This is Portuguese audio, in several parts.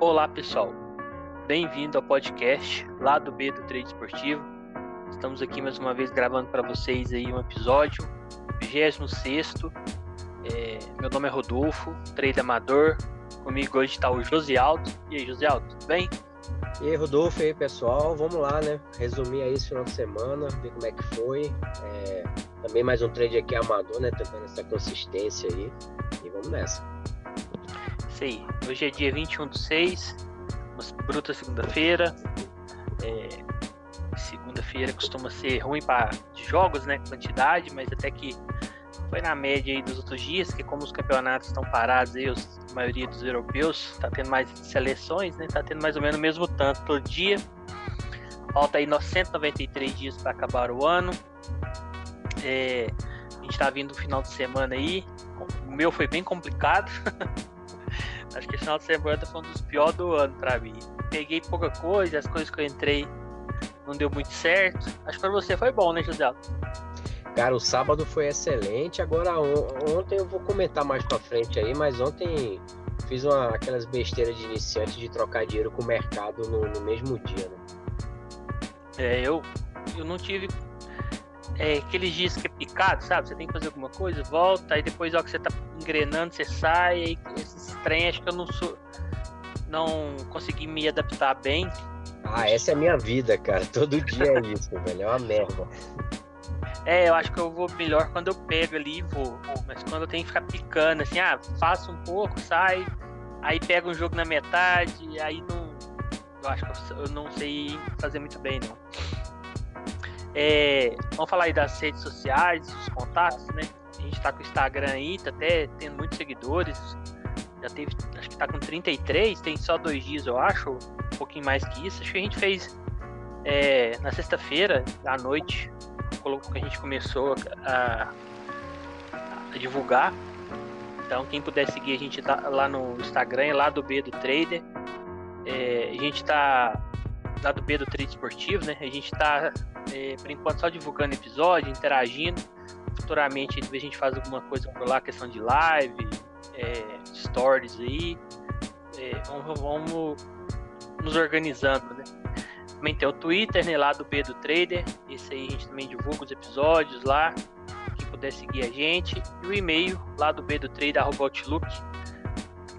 Olá pessoal, bem-vindo ao podcast lá do B do Trade Esportivo. Estamos aqui mais uma vez gravando para vocês aí um episódio, 26 é, Meu nome é Rodolfo, trade amador. Comigo hoje está o José Aldo. E aí, José Aldo, tudo bem? E aí, Rodolfo, e aí, pessoal, vamos lá, né? Resumir aí esse final de semana, ver como é que foi. É, também mais um trade aqui amador, né? Tentando essa consistência aí. E vamos nessa. Isso aí. Hoje é dia 21 de 6, uma bruta segunda-feira. É, segunda-feira costuma ser ruim para jogos, né? Quantidade, mas até que foi na média aí dos outros dias, que como os campeonatos estão parados aí, os, a maioria dos europeus, tá tendo mais seleções, né? Tá tendo mais ou menos o mesmo tanto todo dia. Falta aí 193 dias para acabar o ano. É, a gente tá vindo no final de semana aí. O meu foi bem complicado. Acho que esse final de semana foi um dos piores do ano para mim. Peguei pouca coisa, as coisas que eu entrei não deu muito certo. Acho que para você foi bom, né, José? Cara, o sábado foi excelente. Agora, on ontem eu vou comentar mais pra frente aí, mas ontem fiz uma, aquelas besteiras de iniciante de trocar dinheiro com o mercado no, no mesmo dia, né? É, eu, eu não tive é, aqueles dias que é picado, sabe? Você tem que fazer alguma coisa, volta, aí depois, ó, que você tá engrenando, você sai, aí esse trem, acho que eu não sou. Não consegui me adaptar bem. Ah, essa é a minha vida, cara. Todo dia é isso, velho. É uma merda. É, eu acho que eu vou melhor quando eu pego ali e vou. Mas quando eu tenho que ficar picando, assim, ah, faço um pouco, sai, aí pego um jogo na metade, aí não. Eu acho que eu não sei fazer muito bem, não. É, vamos falar aí das redes sociais, os contatos, né? A gente tá com o Instagram aí, tá até tendo muitos seguidores. Já teve, acho que tá com 33, tem só dois dias, eu acho, um pouquinho mais que isso. Acho que a gente fez é, na sexta-feira, à noite, que a gente começou a, a, divulgar. Então, quem puder seguir a gente tá lá no Instagram, é lá do B do Trader. É, a gente tá lá do B do Trade Esportivo, né? A gente tá, é, por enquanto, só divulgando episódio, interagindo. Futuramente a gente faz alguma coisa por lá, questão de live, é, stories aí. É, vamos, vamos nos organizando, né? Também tem o Twitter, né, lá do B do Trader. Esse aí a gente também divulga os episódios lá. Quem puder seguir a gente. E o e-mail lá do B do Trader, Outlook.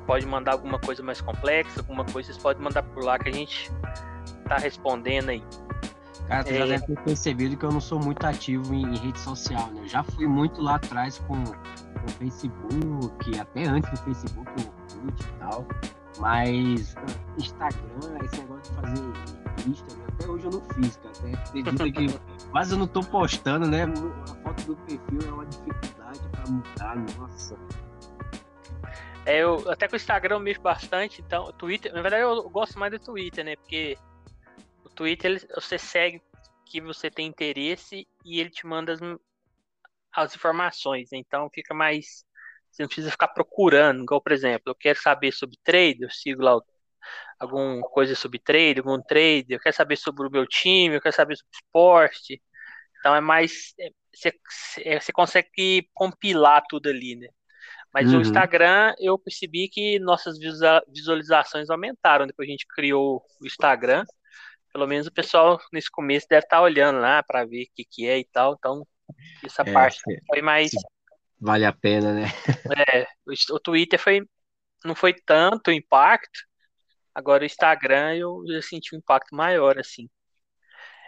Pode mandar alguma coisa mais complexa, alguma coisa, vocês podem mandar por lá que a gente tá respondendo aí. Cara, tu é... já deve ter percebido que eu não sou muito ativo em, em rede social, né? Eu já fui muito lá atrás com o Facebook, até antes do Facebook, o Orkut e tal. Mas Instagram, esse negócio de fazer Instagram, até hoje eu não fiz, cara. Até acredita que quase eu não tô postando, né? A foto do perfil é uma dificuldade pra mudar, nossa. É, eu até com o Instagram eu mexo bastante, então Twitter, na verdade eu gosto mais do Twitter, né? Porque Twitter ele, você segue que você tem interesse e ele te manda as, as informações, então fica mais você não precisa ficar procurando, igual por exemplo, eu quero saber sobre trade, eu sigo lá alguma coisa sobre trade, algum trade, eu quero saber sobre o meu time, eu quero saber sobre esporte. Então é mais. É, você, é, você consegue compilar tudo ali, né? Mas uhum. o Instagram, eu percebi que nossas visualizações aumentaram depois a gente criou o Instagram. Pelo menos o pessoal nesse começo deve estar olhando lá para ver o que, que é e tal. Então, essa é, parte foi mais. Vale a pena, né? É, o, o Twitter foi, não foi tanto impacto, Agora o Instagram eu já senti um impacto maior, assim.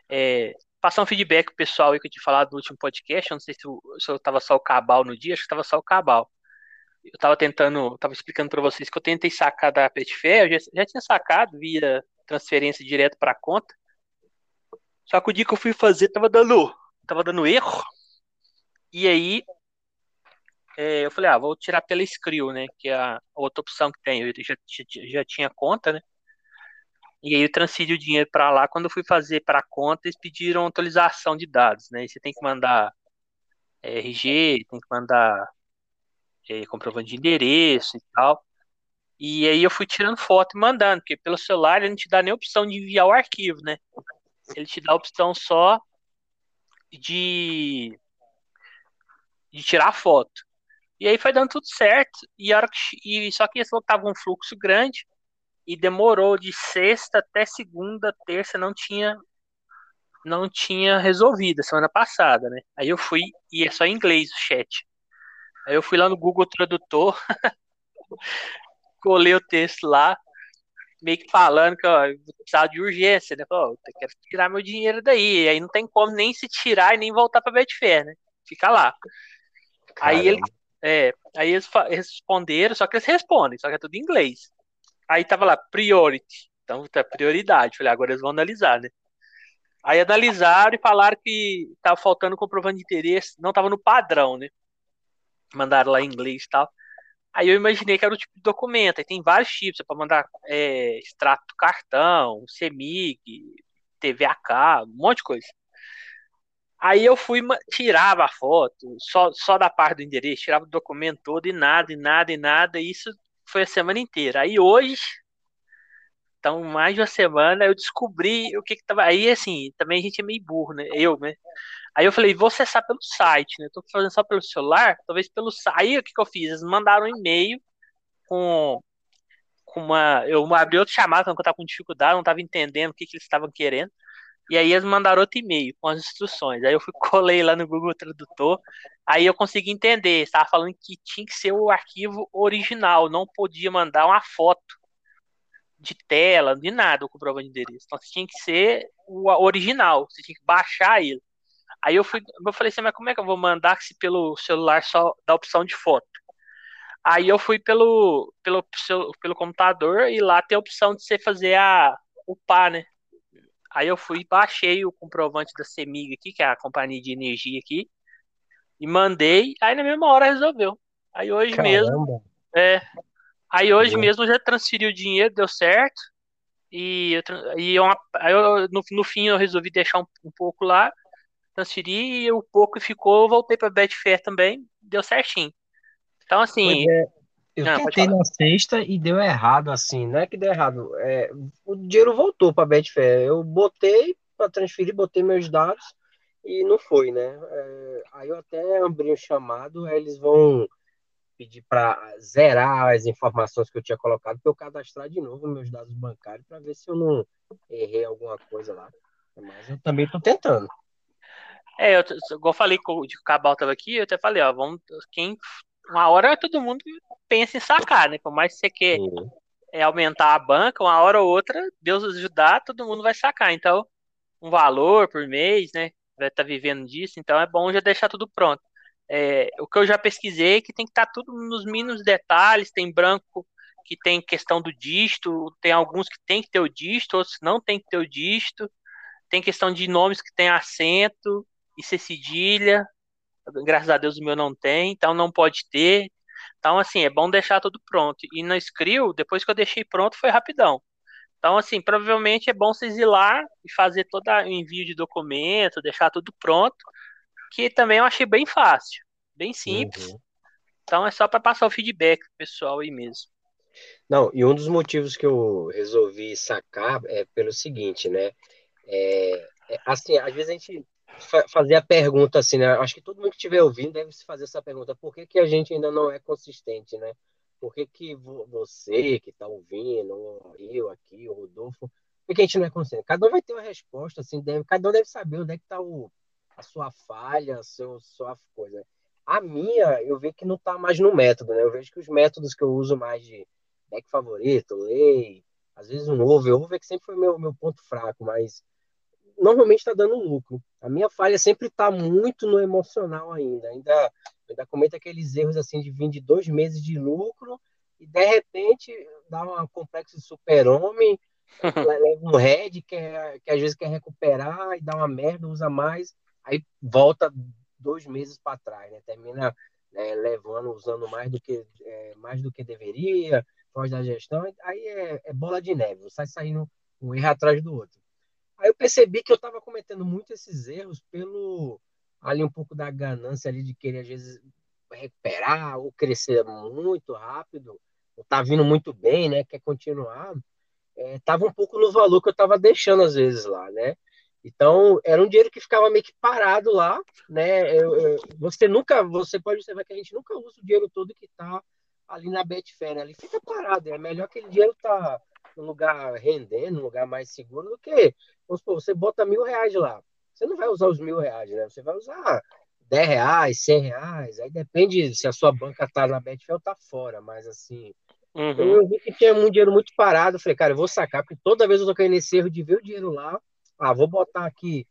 É, passar um feedback pro pessoal aí que eu tinha falado no último podcast. Eu não sei se eu, se eu tava só o cabal no dia, acho que tava só o cabal. Eu tava tentando, tava explicando para vocês que eu tentei sacar da Petfair, eu já, já tinha sacado via transferência direto para conta. Só que o dia que eu fui fazer tava dando, tava dando erro. E aí é, eu falei, ah, vou tirar pela Skrill, né? Que é a outra opção que tem. Eu já, já, já tinha conta, né? E aí eu transferi o dinheiro para lá. Quando eu fui fazer para a conta, eles pediram atualização de dados, né? E você tem que mandar é, RG, tem que mandar é, comprovante de endereço e tal. E aí eu fui tirando foto e mandando, porque pelo celular ele não te dá nem opção de enviar o arquivo, né? Ele te dá a opção só de, de tirar foto. E aí foi dando tudo certo. E, hora que, e só que esse tava um fluxo grande. e demorou de sexta até segunda, terça, não tinha não tinha resolvido semana passada, né? Aí eu fui e é só em inglês o chat. Aí eu fui lá no Google Tradutor, colei o texto lá, meio que falando que ó, eu precisava de urgência, né? Pô, eu quero tirar meu dinheiro daí. Aí não tem como nem se tirar e nem voltar pra Betfair, né? Fica lá. Caramba. Aí ele, é, aí eles responderam, só que eles respondem, só que é tudo em inglês. Aí tava lá, priority. Então tá prioridade. Falei, agora eles vão analisar, né? Aí analisaram e falaram que tava faltando comprovante de interesse, não tava no padrão, né? Mandaram lá em inglês e tal. Aí eu imaginei que era o tipo de documento. Aí tem vários tipos, para mandar é, extrato cartão, CEMIG, TV a cabo, um monte de coisa. Aí eu fui, tirava a foto, só, só da parte do endereço, tirava o documento todo e nada, e nada, e nada. E isso foi a semana inteira. Aí hoje, então mais de uma semana, eu descobri o que que tava. Aí assim, também a gente é meio burro, né? Eu, né? Aí eu falei, vou acessar pelo site, né? Tô fazendo só pelo celular, talvez pelo site. Aí o que, que eu fiz? Eles mandaram um e-mail com, com uma. Eu abri outro chamado quando eu tava com dificuldade, não tava entendendo o que, que eles estavam querendo. E aí eles mandaram outro e-mail com as instruções. Aí eu fui colei lá no Google Tradutor. Aí eu consegui entender. Estava falando que tinha que ser o arquivo original, não podia mandar uma foto de tela, de nada, o comprovante de endereço. Então tinha que ser o original. Você tinha que baixar ele. Aí eu fui, eu falei assim, mas como é que eu vou mandar se pelo celular só dá opção de foto? Aí eu fui pelo, pelo, pelo computador e lá tem a opção de você fazer a o PA, né? Aí eu fui baixei o comprovante da Semig aqui, que é a companhia de energia aqui, e mandei, aí na mesma hora resolveu. Aí hoje Caramba. mesmo. É. Aí hoje mesmo já transferi o dinheiro, deu certo. E, eu, e eu, aí eu, no, no fim eu resolvi deixar um, um pouco lá transferi o pouco que ficou, voltei para Betfair também, deu certinho. Então, assim. É, eu não, tentei na sexta e deu errado, assim, não é que deu errado. É, o dinheiro voltou para Betfair. Eu botei para transferir, botei meus dados e não foi, né? É, aí eu até abri um chamado, aí eles vão pedir para zerar as informações que eu tinha colocado para eu cadastrar de novo meus dados bancários para ver se eu não errei alguma coisa lá. Mas eu também estou tentando. É, eu, igual eu falei o Cabal tava aqui, eu até falei, ó, vamos, quem, uma hora todo mundo pensa em sacar, né? Por mais que você quer uhum. é, aumentar a banca, uma hora ou outra, Deus ajudar, todo mundo vai sacar. Então, um valor por mês, né? Vai estar tá vivendo disso, então é bom já deixar tudo pronto. É, o que eu já pesquisei é que tem que estar tá tudo nos mínimos detalhes, tem branco que tem questão do dígito, tem alguns que tem que ter o dígito, outros não tem que ter o dígito, tem questão de nomes que tem acento, e ser cedilha. Graças a Deus o meu não tem, então não pode ter. Então, assim, é bom deixar tudo pronto. E no Skrill, depois que eu deixei pronto, foi rapidão. Então, assim, provavelmente é bom vocês ir lá e fazer todo o envio de documento, deixar tudo pronto, que também eu achei bem fácil, bem simples. Uhum. Então é só para passar o feedback pro pessoal aí mesmo. Não, e um dos motivos que eu resolvi sacar é pelo seguinte, né? É, é, assim, às vezes a gente fazer a pergunta assim, né? Acho que todo mundo que estiver ouvindo deve se fazer essa pergunta: por que, que a gente ainda não é consistente, né? Por que, que você que está ouvindo, eu aqui, o Rodolfo, por que a gente não é consistente? Cada um vai ter uma resposta, assim, deve, cada um deve saber onde é que está a sua falha, a seu, sua coisa. A minha, eu vejo que não está mais no método, né? Eu vejo que os métodos que eu uso mais de deck favorito, lei, às vezes um over, over que sempre foi meu, meu ponto fraco, mas normalmente está dando lucro. A minha falha sempre está muito no emocional ainda. Ainda, ainda aqueles erros assim de vir de dois meses de lucro e de repente dá um complexo de super-homem, leva um head que, é, que às vezes quer recuperar e dá uma merda, usa mais, aí volta dois meses para trás, né? Termina né, levando, usando mais do que é, mais do que deveria, foge da gestão, aí é, é bola de neve, sai saindo um erro atrás do outro. Aí eu percebi que eu estava cometendo muito esses erros pelo ali um pouco da ganância ali de querer às vezes recuperar ou crescer muito rápido, ou tá vindo muito bem, né? Quer continuar. É, tava um pouco no valor que eu estava deixando às vezes lá, né? Então, era um dinheiro que ficava meio que parado lá, né? Eu, eu, você nunca, você pode observar que a gente nunca usa o dinheiro todo que está ali na Betfair, né? Ele fica parado, é melhor aquele dinheiro tá num lugar rendendo, num lugar mais seguro do que, vamos supor, você bota mil reais lá. Você não vai usar os mil reais, né? Você vai usar 10 reais, 100 reais, aí depende se a sua banca tá na Betfair ou tá fora, mas assim, uhum. eu vi que tinha um dinheiro muito parado, eu falei, cara, eu vou sacar, porque toda vez eu tô caindo nesse erro de ver o dinheiro lá, ah, vou botar aqui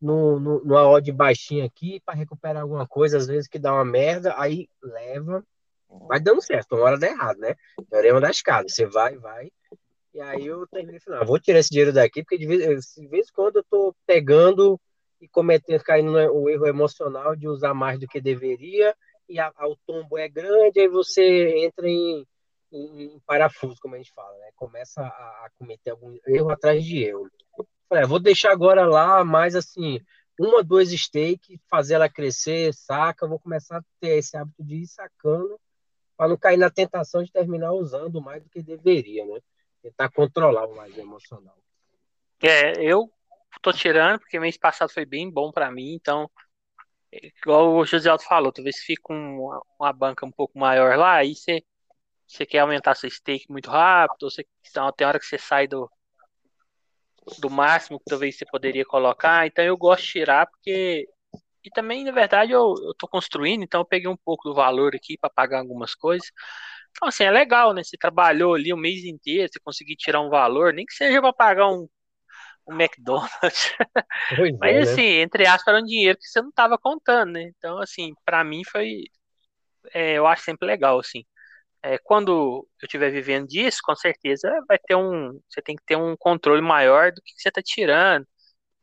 no, no, numa odd baixinha aqui para recuperar alguma coisa, às vezes que dá uma merda, aí leva, vai dando certo, uma hora dá errado, né? Teorema da escada, você vai, vai, e aí eu terminei falando, ah, vou tirar esse dinheiro daqui, porque de vez, de vez em quando eu tô pegando e cometendo, caindo no erro emocional de usar mais do que deveria, e a, a, o tombo é grande, aí você entra em, em, em, parafuso, como a gente fala, né? Começa a, a cometer algum erro atrás de erro. Falei, ah, vou deixar agora lá, mais assim, uma, duas steak, fazer ela crescer, saca, vou começar a ter esse hábito de ir sacando, para não cair na tentação de terminar usando mais do que deveria, né? Tentar controlar o mais emocional. É, eu tô tirando, porque mês passado foi bem bom para mim, então, igual o José Alto falou, talvez fique uma, uma banca um pouco maior lá, aí você, você quer aumentar seu stake muito rápido, ou você, então, tem hora que você sai do, do máximo que talvez você poderia colocar, então eu gosto de tirar, porque. E também, na verdade, eu, eu tô construindo, então eu peguei um pouco do valor aqui para pagar algumas coisas. Então, assim, é legal, né? Você trabalhou ali o mês inteiro, você conseguir tirar um valor, nem que seja para pagar um, um McDonald's. Pois Mas, é, né? assim, entre aspas, era um dinheiro que você não estava contando, né? Então, assim, para mim foi. É, eu acho sempre legal, assim. É, quando eu estiver vivendo disso, com certeza vai ter um. Você tem que ter um controle maior do que você está tirando,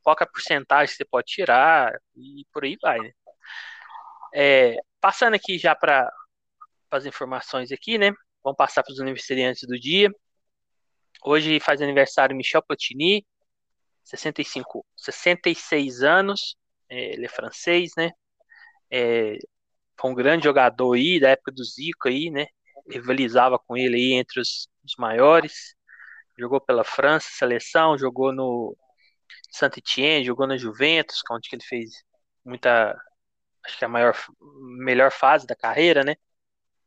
qual é a porcentagem que você pode tirar, e por aí vai, né? É, passando aqui já para as informações aqui, né? Vamos passar para os aniversariantes do dia. Hoje faz aniversário Michel Platini, 65, 66 anos, é, ele é francês, né? É, foi um grande jogador aí, da época do Zico aí, né? Rivalizava com ele aí entre os, os maiores. Jogou pela França, seleção, jogou no Saint-Étienne, jogou na Juventus, é onde ele fez muita, acho que a maior, melhor fase da carreira, né?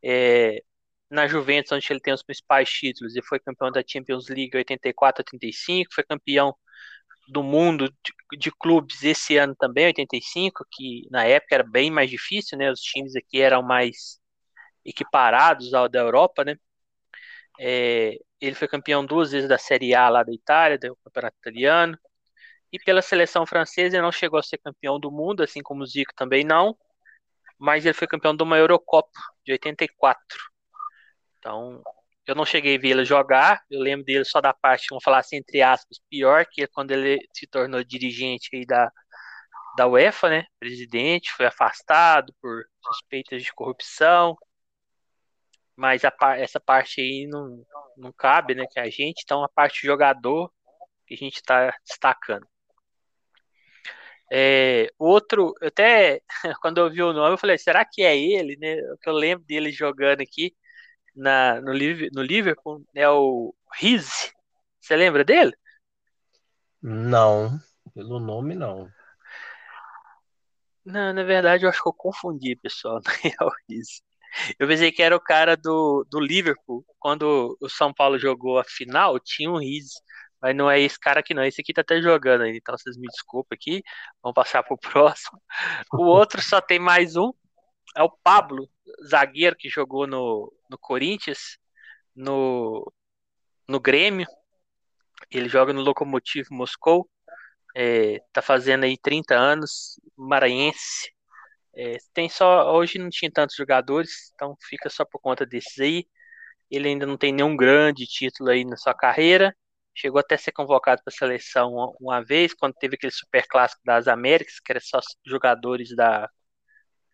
É, na Juventus, onde ele tem os principais títulos, ele foi campeão da Champions League 84 85, foi campeão do mundo de, de, clubes esse ano também, 85, que na época era bem mais difícil, né? Os times aqui eram mais equiparados ao da Europa, né? É, ele foi campeão duas vezes da Série A lá da Itália, do Campeonato Italiano. E pela seleção francesa ele não chegou a ser campeão do mundo, assim como o Zico também não. Mas ele foi campeão de uma Eurocopa de 84. Então, eu não cheguei a ver ele jogar, eu lembro dele só da parte, vamos falar assim, entre aspas, pior, que é quando ele se tornou dirigente aí da, da UEFA, né? Presidente, foi afastado por suspeitas de corrupção. Mas a, essa parte aí não, não cabe, né? Que a gente, então a parte jogador que a gente está destacando. É, outro, até quando eu vi o nome, eu falei, será que é ele, né? O que eu lembro dele jogando aqui na, no, no Liverpool é o Riz. Você lembra dele? Não, pelo nome não. Não, na verdade eu acho que eu confundi, pessoal. Não é o Riz. Eu pensei que era o cara do, do Liverpool. Quando o São Paulo jogou a final, tinha um Riz. Mas não é esse cara aqui, não. Esse aqui tá até jogando aí. Então vocês me desculpem aqui. Vamos passar pro próximo. O outro só tem mais um. É o Pablo, zagueiro que jogou no, no Corinthians, no, no Grêmio. Ele joga no Lokomotiv Moscou. É, tá fazendo aí 30 anos, maranhense. É, tem só hoje não tinha tantos jogadores, então fica só por conta desses aí. Ele ainda não tem nenhum grande título aí na sua carreira. Chegou até a ser convocado para a seleção uma, vez, quando teve aquele super clássico das Américas, que era só jogadores da,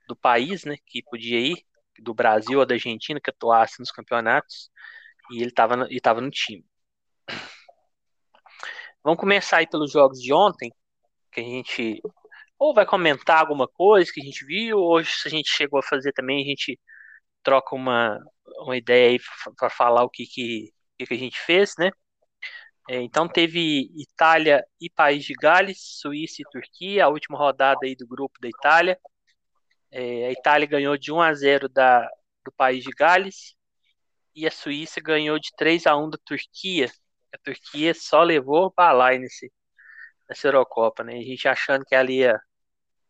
do país, né, que podia ir do Brasil ou da Argentina que atuasse nos campeonatos e ele estava tava no time. Vamos começar aí pelos jogos de ontem, que a gente ou vai comentar alguma coisa que a gente viu, ou se a gente chegou a fazer também, a gente troca uma, uma ideia aí para falar o que, que, que, a gente fez, né? É, então teve Itália e País de Gales, Suíça e Turquia, a última rodada aí do grupo da Itália. É, a Itália ganhou de 1 a 0 da, do país de Gales e a Suíça ganhou de 3 a 1 da Turquia. A Turquia só levou balai nesse, nessa Eurocopa, né? A gente achando que ali ia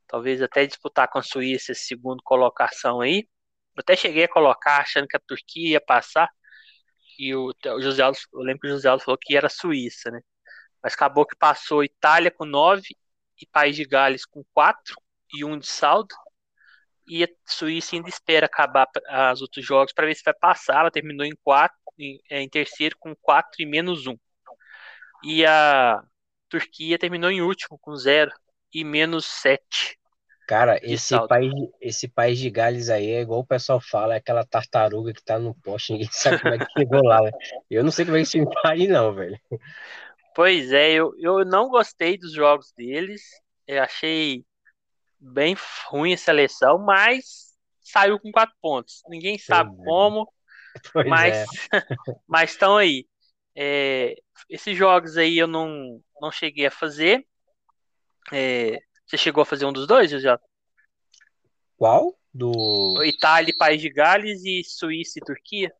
talvez até disputar com a Suíça esse segundo colocação aí. Eu até cheguei a colocar achando que a Turquia ia passar. E o, o José Alves, eu lembro que o José Alves falou que era Suíça, né? Mas acabou que passou Itália com 9 e País de Gales com 4 e 1 de saldo. E a Suíça ainda espera acabar os outros jogos para ver se vai passar. Ela terminou em 4, em, é, em terceiro com 4 e menos 1. E a Turquia terminou em último com 0 e menos 7. Cara, esse país, esse país de Gales aí é igual o pessoal fala, é aquela tartaruga que tá no poste, ninguém sabe como é que chegou lá. Né? Eu não sei como é que tá aí, não, velho. Pois é, eu, eu não gostei dos jogos deles. Eu achei bem ruim a seleção, mas saiu com quatro pontos. Ninguém sabe pois é. como, é. mas é. estão aí. É, esses jogos aí eu não, não cheguei a fazer. É, você chegou a fazer um dos dois, já? Qual? Do Itália, País de Gales e Suíça e Turquia?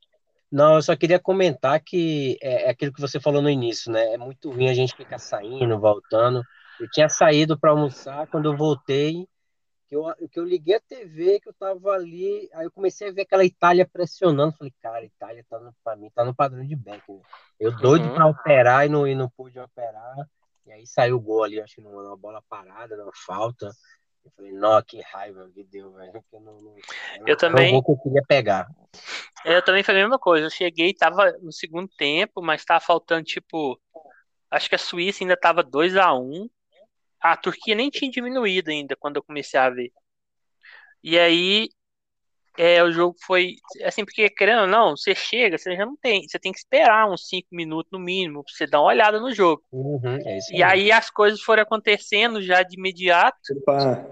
Não, eu só queria comentar que é, é aquilo que você falou no início, né? É muito ruim a gente ficar saindo, voltando. Eu tinha saído para almoçar, quando eu voltei, que eu, que eu liguei a TV, que eu tava ali, aí eu comecei a ver aquela Itália pressionando. Falei, cara, Itália tá no, pra mim, tá no padrão de Beck. Né? Eu doido uhum. para operar e não, e não pude operar. E aí saiu o gol ali, acho que numa bola parada, numa falta. Eu falei, não, que raiva que deu, velho. Eu, não, não, eu também. Que eu queria pegar. Eu também falei a mesma coisa. Eu cheguei, tava no segundo tempo, mas tava faltando, tipo. Acho que a Suíça ainda tava 2 a 1 um. A Turquia nem tinha diminuído ainda quando eu comecei a ver. E aí é, o jogo foi assim, porque querendo ou não, você chega, você já não tem, você tem que esperar uns 5 minutos no mínimo pra você dar uma olhada no jogo. Uhum, é e aí as coisas foram acontecendo já de imediato. Opa.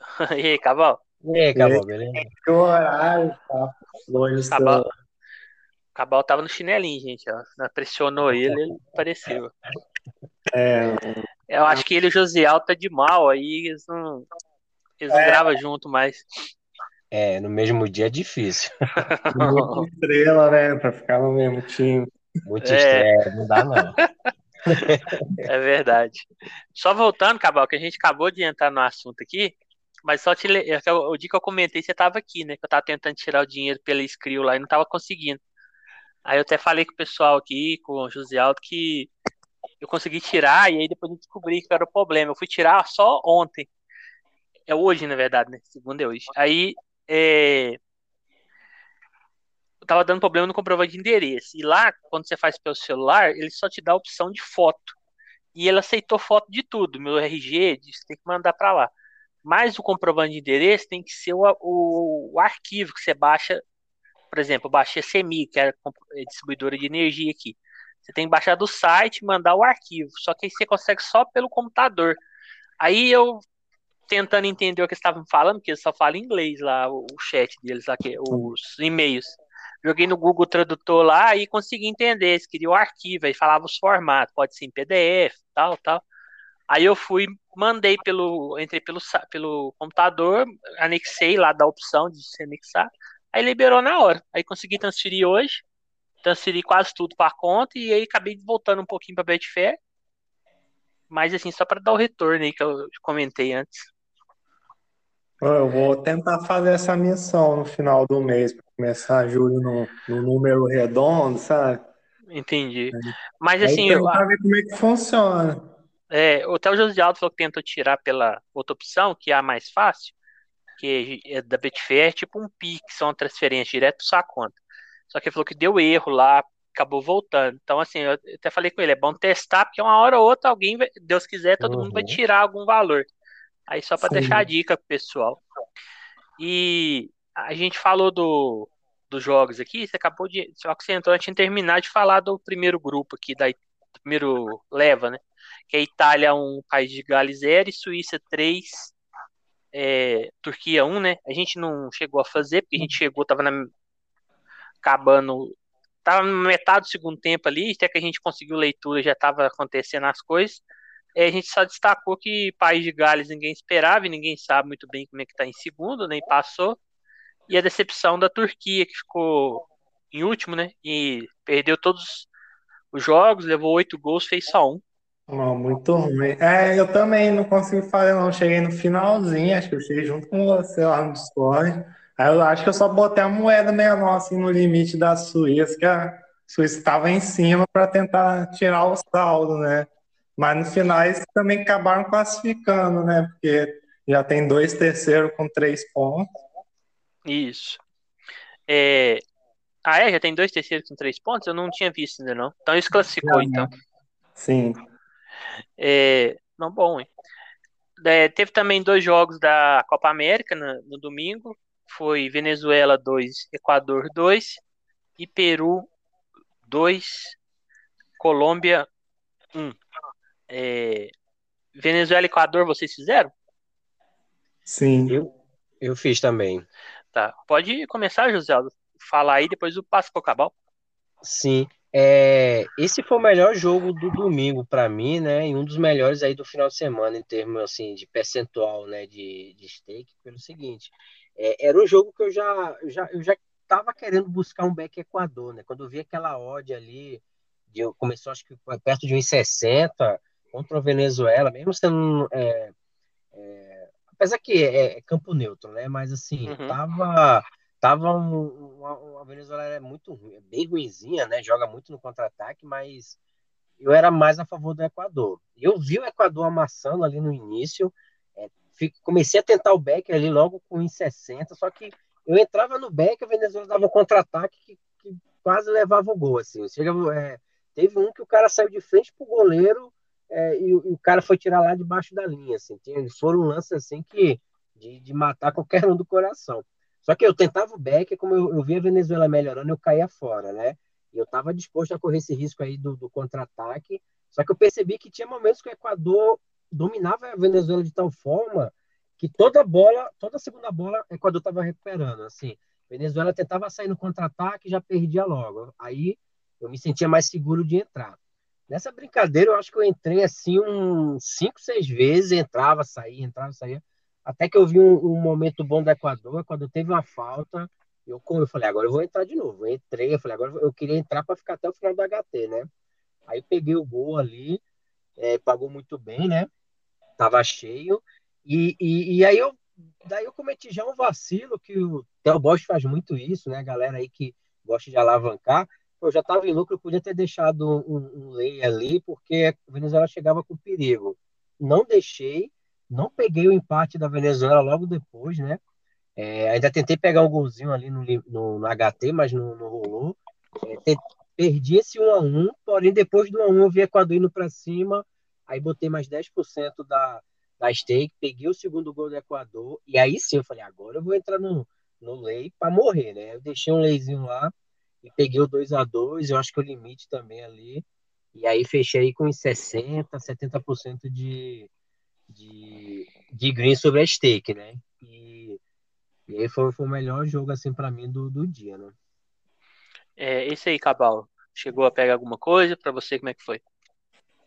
e aí, Caval? E aí, Cabal, beleza? Que horário, tá? Longe Cabal, Cabal tava no chinelinho, gente, ó. Pressionou ele, ele apareceu. É. Eu acho que ele e o Josial tá de mal aí, eles não, eles não é. gravam junto mais. É, no mesmo dia é difícil. Muita estrela, né? Pra ficar no mesmo time. Muito é. estrela, não dá não. É verdade. Só voltando, Cabal, que a gente acabou de entrar no assunto aqui, mas só te é o dia que eu comentei, você tava aqui, né? Que eu tava tentando tirar o dinheiro pela Skrill lá e não tava conseguindo. Aí eu até falei com o pessoal aqui, com o José Aldo, que eu consegui tirar e aí depois eu descobri que era o problema. Eu fui tirar só ontem. É hoje, na verdade, né? Segunda é hoje. Aí é, eu tava dando problema no comprovante de endereço. E lá, quando você faz pelo celular, ele só te dá a opção de foto. E ele aceitou foto de tudo, meu RG, disse, tem que mandar para lá. Mas o comprovante de endereço tem que ser o, o, o arquivo que você baixa. Por exemplo, eu baixei a CEMI, que é a distribuidora de energia aqui. Você tem que baixar do site mandar o arquivo. Só que aí você consegue só pelo computador. Aí eu tentando entender o que eles estavam falando, porque eles só falam inglês lá, o, chat deles que, os e-mails. Joguei no Google Tradutor lá e consegui entender. Eles queriam o arquivo, aí falava os formatos, pode ser em PDF, tal, tal. Aí eu fui, mandei pelo, entrei pelo, pelo computador, anexei lá da opção de se anexar, aí liberou na hora. Aí consegui transferir hoje, transferi quase tudo para conta e aí acabei voltando um pouquinho para Betfair. Mas assim, só para dar o retorno aí que eu comentei antes. Eu vou tentar fazer essa missão no final do mês, para começar julho no, no número redondo, sabe? Entendi. Mas assim. Eu, ver como é que funciona. É, até o José Aldo falou que tentou tirar pela outra opção, que é a mais fácil, que é da Betfair, é tipo um PIX, uma transferência direto para sua conta. Só que ele falou que deu erro lá, acabou voltando. Então, assim, eu até falei com ele, é bom testar, porque uma hora ou outra alguém, Deus quiser, todo uhum. mundo vai uhum. tirar algum valor. Aí só para deixar a dica pro pessoal. E a gente falou do, dos jogos aqui, você acabou de. Só que você entrou antes de terminar de falar do primeiro grupo aqui, da, do primeiro leva, né? Que é Itália 1, País de Gales 0 e Suíça 3, é, Turquia 1, né? A gente não chegou a fazer, porque a gente chegou, tava na, acabando. Tava na metade do segundo tempo ali, até que a gente conseguiu leitura, já tava acontecendo as coisas. É, a gente só destacou que País de Gales ninguém esperava e ninguém sabe muito bem como é que está em segundo, nem passou. E a decepção da Turquia, que ficou em último, né? E perdeu todos os jogos, levou oito gols, fez só um. Não, muito ruim. É, eu também não consegui fazer, não. Cheguei no finalzinho, acho que eu cheguei junto com você lá no Discord. Aí eu acho que eu só botei a moeda menor assim no limite da Suíça, que a Suíça estava em cima para tentar tirar o saldo, né? Mas no final eles também acabaram classificando, né? Porque já tem dois terceiros com três pontos. Isso. É... Ah, é? Já tem dois terceiros com três pontos? Eu não tinha visto ainda, não. Então isso classificou, então. Sim. É... Não, bom, hein? É, teve também dois jogos da Copa América no, no domingo. Foi Venezuela 2, Equador 2 e Peru 2, Colômbia 1. É... Venezuela e Equador vocês fizeram? Sim. Eu, eu fiz também. Tá. Pode começar, José, falar aí, depois eu passo pro Cabal. Sim. É, esse foi o melhor jogo do domingo para mim, né? E um dos melhores aí do final de semana em termos assim de percentual, né? De, de stake, pelo seguinte, é, era um jogo que eu já, já eu já estava querendo buscar um back Equador, né? Quando eu vi aquela odd ali, de, começou acho que perto de 1,60 contra a Venezuela, mesmo sendo é, é, apesar que é, é, campo neutro, né? Mas assim, uhum. tava tava um, uma, uma, Venezuela é muito ruim, é bem ruinzinha, né? Joga muito no contra-ataque, mas eu era mais a favor do Equador. Eu vi o Equador amassando ali no início, é, fico, comecei a tentar o back ali logo com 1,60, só que eu entrava no back, a Venezuela dava um contra-ataque que, que, quase levava o gol, assim. Chega, é, teve um que o cara saiu de frente pro goleiro é, e, e, o cara foi tirar lá debaixo da linha, assim. Tinha, foram lances assim que de, de matar qualquer um do coração. Só que eu tentava o back, como eu, eu via a Venezuela melhorando, eu caía fora, né? E eu estava disposto a correr esse risco aí do, do contra-ataque. Só que eu percebi que tinha momentos que o Equador dominava a Venezuela de tal forma que toda bola, toda segunda bola, o Equador estava recuperando. Assim, Venezuela tentava sair no contra-ataque e já perdia logo. Aí eu me sentia mais seguro de entrar. Nessa brincadeira, eu acho que eu entrei assim uns cinco, seis vezes, entrava, saía, entrava, saía. Até que eu vi um, um momento bom do Equador, quando teve uma falta, eu, eu falei, agora eu vou entrar de novo. Eu entrei, eu falei, agora eu queria entrar para ficar até o final do HT, né? Aí peguei o gol ali, é, pagou muito bem, né? Tava cheio. E, e, e, aí eu daí eu cometi já um vacilo que o Theo Bosch faz muito isso, né? Galera aí que gosta de alavancar. Eu já estava em lucro, eu podia ter deixado um, um lei ali, porque a Venezuela chegava com perigo. Não deixei, não peguei o empate da Venezuela logo depois, né? É, ainda tentei pegar um golzinho ali no, no, no HT, mas não, não rolou. É, perdi esse 1 a 1 porém depois do 1 a 1 eu vi Equador indo para cima, aí botei mais 10% da, da stake, peguei o segundo gol do Equador, e aí sim eu falei, agora eu vou entrar no, no lei para morrer, né? Eu deixei um leizinho lá e peguei o 2 a 2 eu acho que o limite também ali, e aí fechei com 60%, 70% de, de, de green sobre a stake, né? E, e aí foi, foi o melhor jogo, assim, para mim do, do dia, né? É, esse aí, Cabal, chegou a pegar alguma coisa? Para você, como é que foi?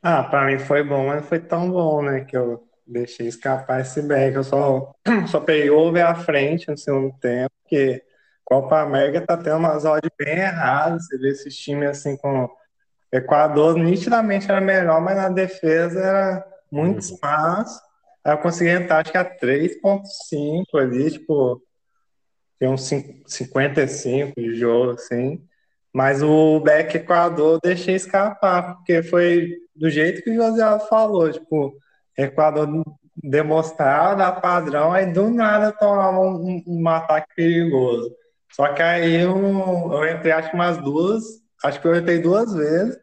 Ah, para mim foi bom, mas não foi tão bom, né? Que eu deixei escapar esse back. Eu só, só peguei over à frente no segundo tempo, porque Copa América tá tendo umas odds bem erradas. Você vê esses times assim com Equador, nitidamente era melhor, mas na defesa era muito uhum. espaço. Aí eu consegui entrar, acho que a 3.5 ali, tipo, tem uns 55 de jogo, assim. Mas o back Equador eu deixei escapar, porque foi do jeito que o José falou, tipo, Equador demonstrar, dar padrão, aí do nada tomava um, um, ataque perigoso. Só que aí eu, eu entrei acho que umas duas, acho que eu entrei duas vezes,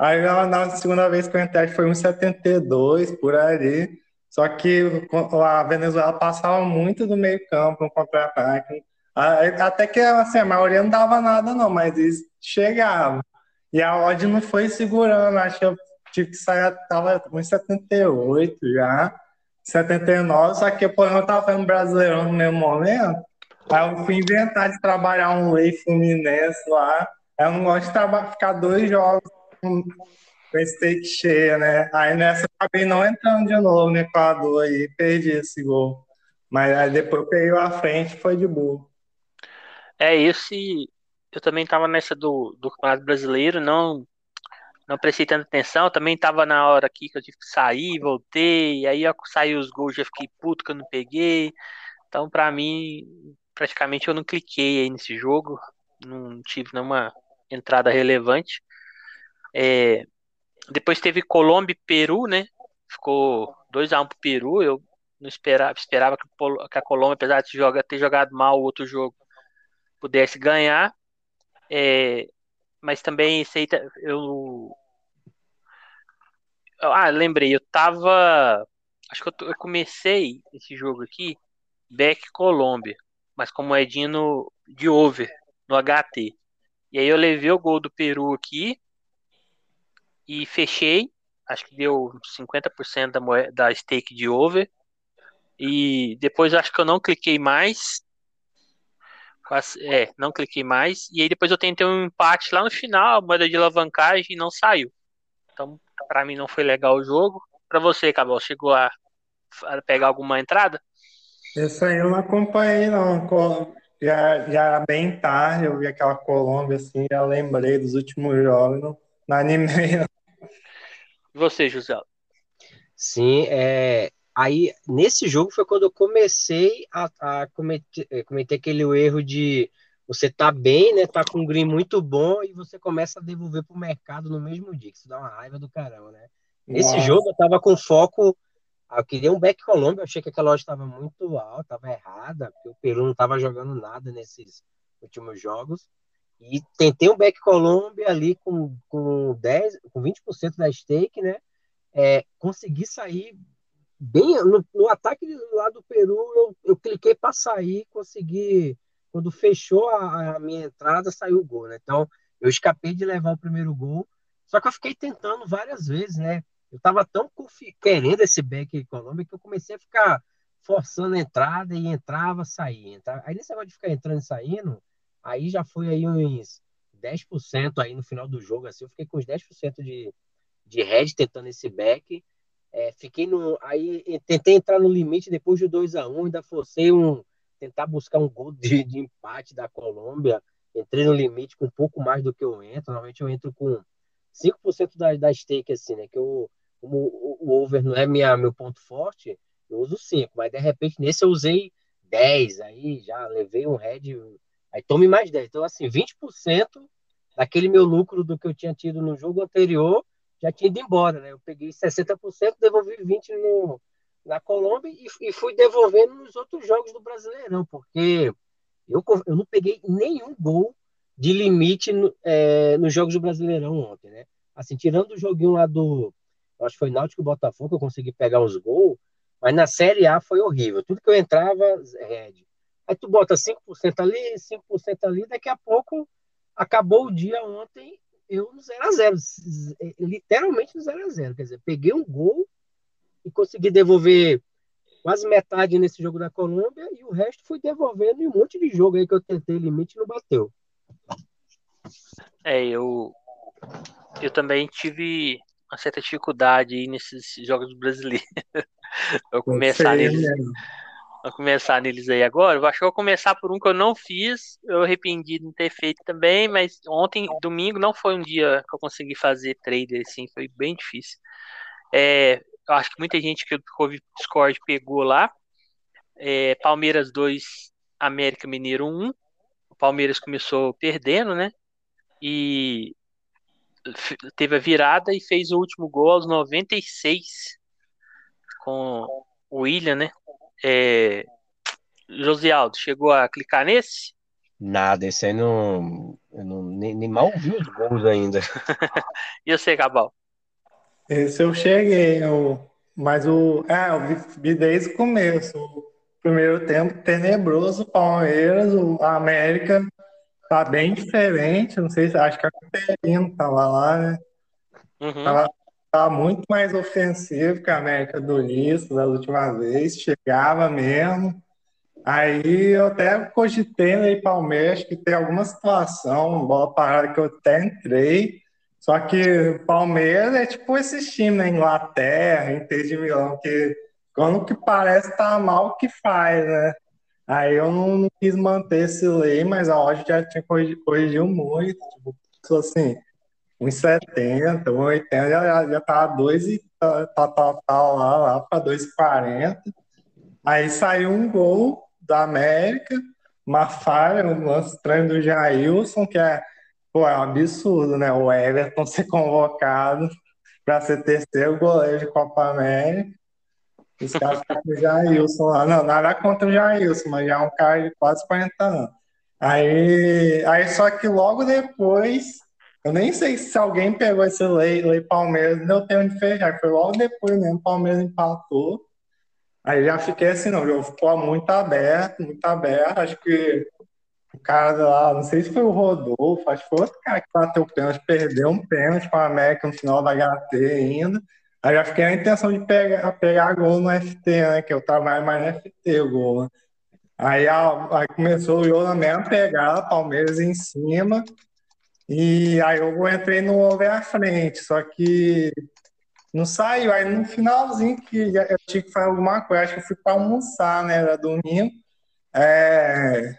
Aí na segunda vez que eu entrei foi 1,72 por ali. Só que a Venezuela passava muito do meio campo no contra-ataque. Até que assim, a maioria não dava nada, não, mas eles chegavam. E a odd não foi segurando. Acho que eu tive que sair, tava 1,78 já, 79, só que pô, eu tava fazendo brasileirão no mesmo momento. Aí eu fui inventar de trabalhar um lei Fluminense lá. Eu não gosto de ficar dois jogos com, com stake cheia, né? Aí nessa eu acabei não entrando de novo no Equador aí, perdi esse gol. Mas aí depois peguei a frente foi de boa. É, esse eu também tava nessa do, do Campeonato Brasileiro, não não prestei tanta atenção. Também tava na hora aqui que eu tive que sair, voltei. Aí saí os gols, já fiquei puto que eu não peguei. Então, para mim, praticamente eu não cliquei aí nesse jogo. Não tive nenhuma entrada relevante. É, depois teve Colômbia e Peru, né? Ficou 2x1 um pro Peru. Eu não esperava, esperava que a Colômbia, apesar de ter jogado mal o outro jogo, pudesse ganhar. É, mas também sei, eu. Ah, lembrei, eu tava. Acho que eu, eu comecei esse jogo aqui, Beck Colômbia, mas como é Edino de over no HT. E aí eu levei o gol do Peru aqui e fechei. Acho que deu 50% da, moeda, da stake de over. E depois acho que eu não cliquei mais. É, não cliquei mais. E aí depois eu tentei um empate lá no final, moeda de alavancagem, e não saiu. Então, para mim não foi legal o jogo. Para você, Cabal, chegou a, a, pegar alguma entrada? Isso aí eu não acompanhei, não. Já, já era bem tarde, eu vi aquela Colômbia assim, já lembrei dos últimos jogos, não, não animei. Não. E você, José? Sim, é, Aí, nesse jogo foi quando eu comecei a, a cometer, eh, cometer aquele erro de você tá bem, né? Tá com um green muito bom e você começa a devolver pro mercado no mesmo dia, que isso dá uma raiva do caramba, né? Nossa. jogo eu tava com foco. Eu queria um back Colômbia, achei que aquela loja estava muito alta, estava errada, porque o Peru não estava jogando nada nesses últimos jogos. E tentei um back Colômbia ali com, com 10, com 20% da stake, né? É, consegui sair bem no, no ataque lá do Peru, eu, eu cliquei para sair, consegui. Quando fechou a, a, minha entrada, saiu o gol, né? Então, eu escapei de levar o primeiro gol. Só que eu fiquei tentando várias vezes, né? Eu tava tão querendo esse back econômico que eu comecei a ficar forçando a entrada e entrava, saía. Entrava. Aí nesse negócio de ficar entrando e saindo, aí já foi aí uns 10% aí no final do jogo, assim, eu fiquei com uns 10% de, de head tentando esse back. É, fiquei no. Aí tentei entrar no limite depois de 2 a 1 um, ainda forcei um. Tentar buscar um gol de, de empate da Colômbia. Entrei no limite com um pouco mais do que eu entro. Normalmente eu entro com 5% da, da stake, assim, né? Que eu, como o, over não é minha, meu ponto forte, eu uso 5. Mas de repente nesse eu usei 10. Aí já levei um head. Aí tome mais 10. Então, assim, 20% daquele meu lucro do que eu tinha tido no jogo anterior já tinha ido embora, né? Eu peguei 60%, devolvi 20% no, na Colômbia e, e, fui devolvendo nos outros jogos do Brasileirão, porque eu, eu não peguei nenhum gol de limite no, é, nos jogos do Brasileirão ontem, né? Assim, tirando o joguinho lá do, acho que foi Náutico e Botafogo, eu consegui pegar uns gols, mas na Série A foi horrível. Tudo que eu entrava, red. Aí tu bota 5% ali, 5% ali, daqui a pouco acabou o dia ontem eu no 0x0, literalmente no 0x0. Quer dizer, peguei um gol e consegui devolver quase metade nesse jogo da Colômbia e o resto fui devolvendo em um monte de jogo aí que eu tentei limite e não bateu. É, eu eu também tive uma certa dificuldade aí nesses jogos brasileiros. eu começar neles, Vou começar neles aí agora. Eu acho que eu vou começar por um que eu não fiz. Eu arrependi de não ter feito também, mas ontem, domingo, não foi um dia que eu consegui fazer trader assim, foi bem difícil. É, eu acho que muita gente que ouve Discord pegou lá. É, Palmeiras 2, América Mineiro 1. O Palmeiras começou perdendo, né? E teve a virada e fez o último gol aos 96 com o William, né? É... Josialdo, chegou a clicar nesse? Nada, esse aí não. Eu não nem, nem mal vi os gols ainda. e você, Cabal? Esse eu cheguei, eu... mas o. É, eu vi, vi desde o começo. O primeiro tempo tenebroso, Palmeiras, o América tá bem diferente. Não sei se acho que a Caterina tava lá, né? Uhum. Tava, Tá muito mais ofensivo que a América do Nisso da última vez, chegava mesmo. Aí eu até cogitei aí Palmeiras que tem alguma situação, bola parada que eu até entrei. Só que Palmeiras é tipo esses times na Inglaterra, Inter de Milão, que quando que parece tá mal que faz, né? Aí eu não, não quis manter esse lei, mas a loja já tinha corrigido, corrigiu muito. Tipo, assim, 1,70, 1,80, já, já tava 2 e tal, tal, tal, lá, lá para 2,40. Aí saiu um gol da América, uma falha, um lance estranho do Jailson, que é, pô, é um absurdo, né? O Everton ser convocado para ser terceiro goleiro de Copa América. Os caras ficam com o Jailson lá. Não, nada contra o Jailson, mas já é um cara de quase 40 anos. Aí, aí só que logo depois, eu nem sei se alguém pegou esse lei, lei Palmeiras, não deu tempo de fechar, foi logo depois mesmo, o Palmeiras empatou. Aí já fiquei assim, não, o jogo ficou muito aberto, muito aberto. Acho que o cara lá, não sei se foi o Rodolfo, acho que foi outro cara que bateu o pênalti, perdeu um pênalti para a América no final da HT ainda. Aí já fiquei a intenção de pegar, pegar gol no FT, né? Que eu trabalho mais no FT, o gol. Né? Aí, aí começou o jogo na mesma pegada, Palmeiras em cima. E aí eu entrei no over à frente, só que não saiu. Aí no finalzinho que eu tinha que fazer alguma coisa, acho que eu fui para almoçar, né? Era domingo. É,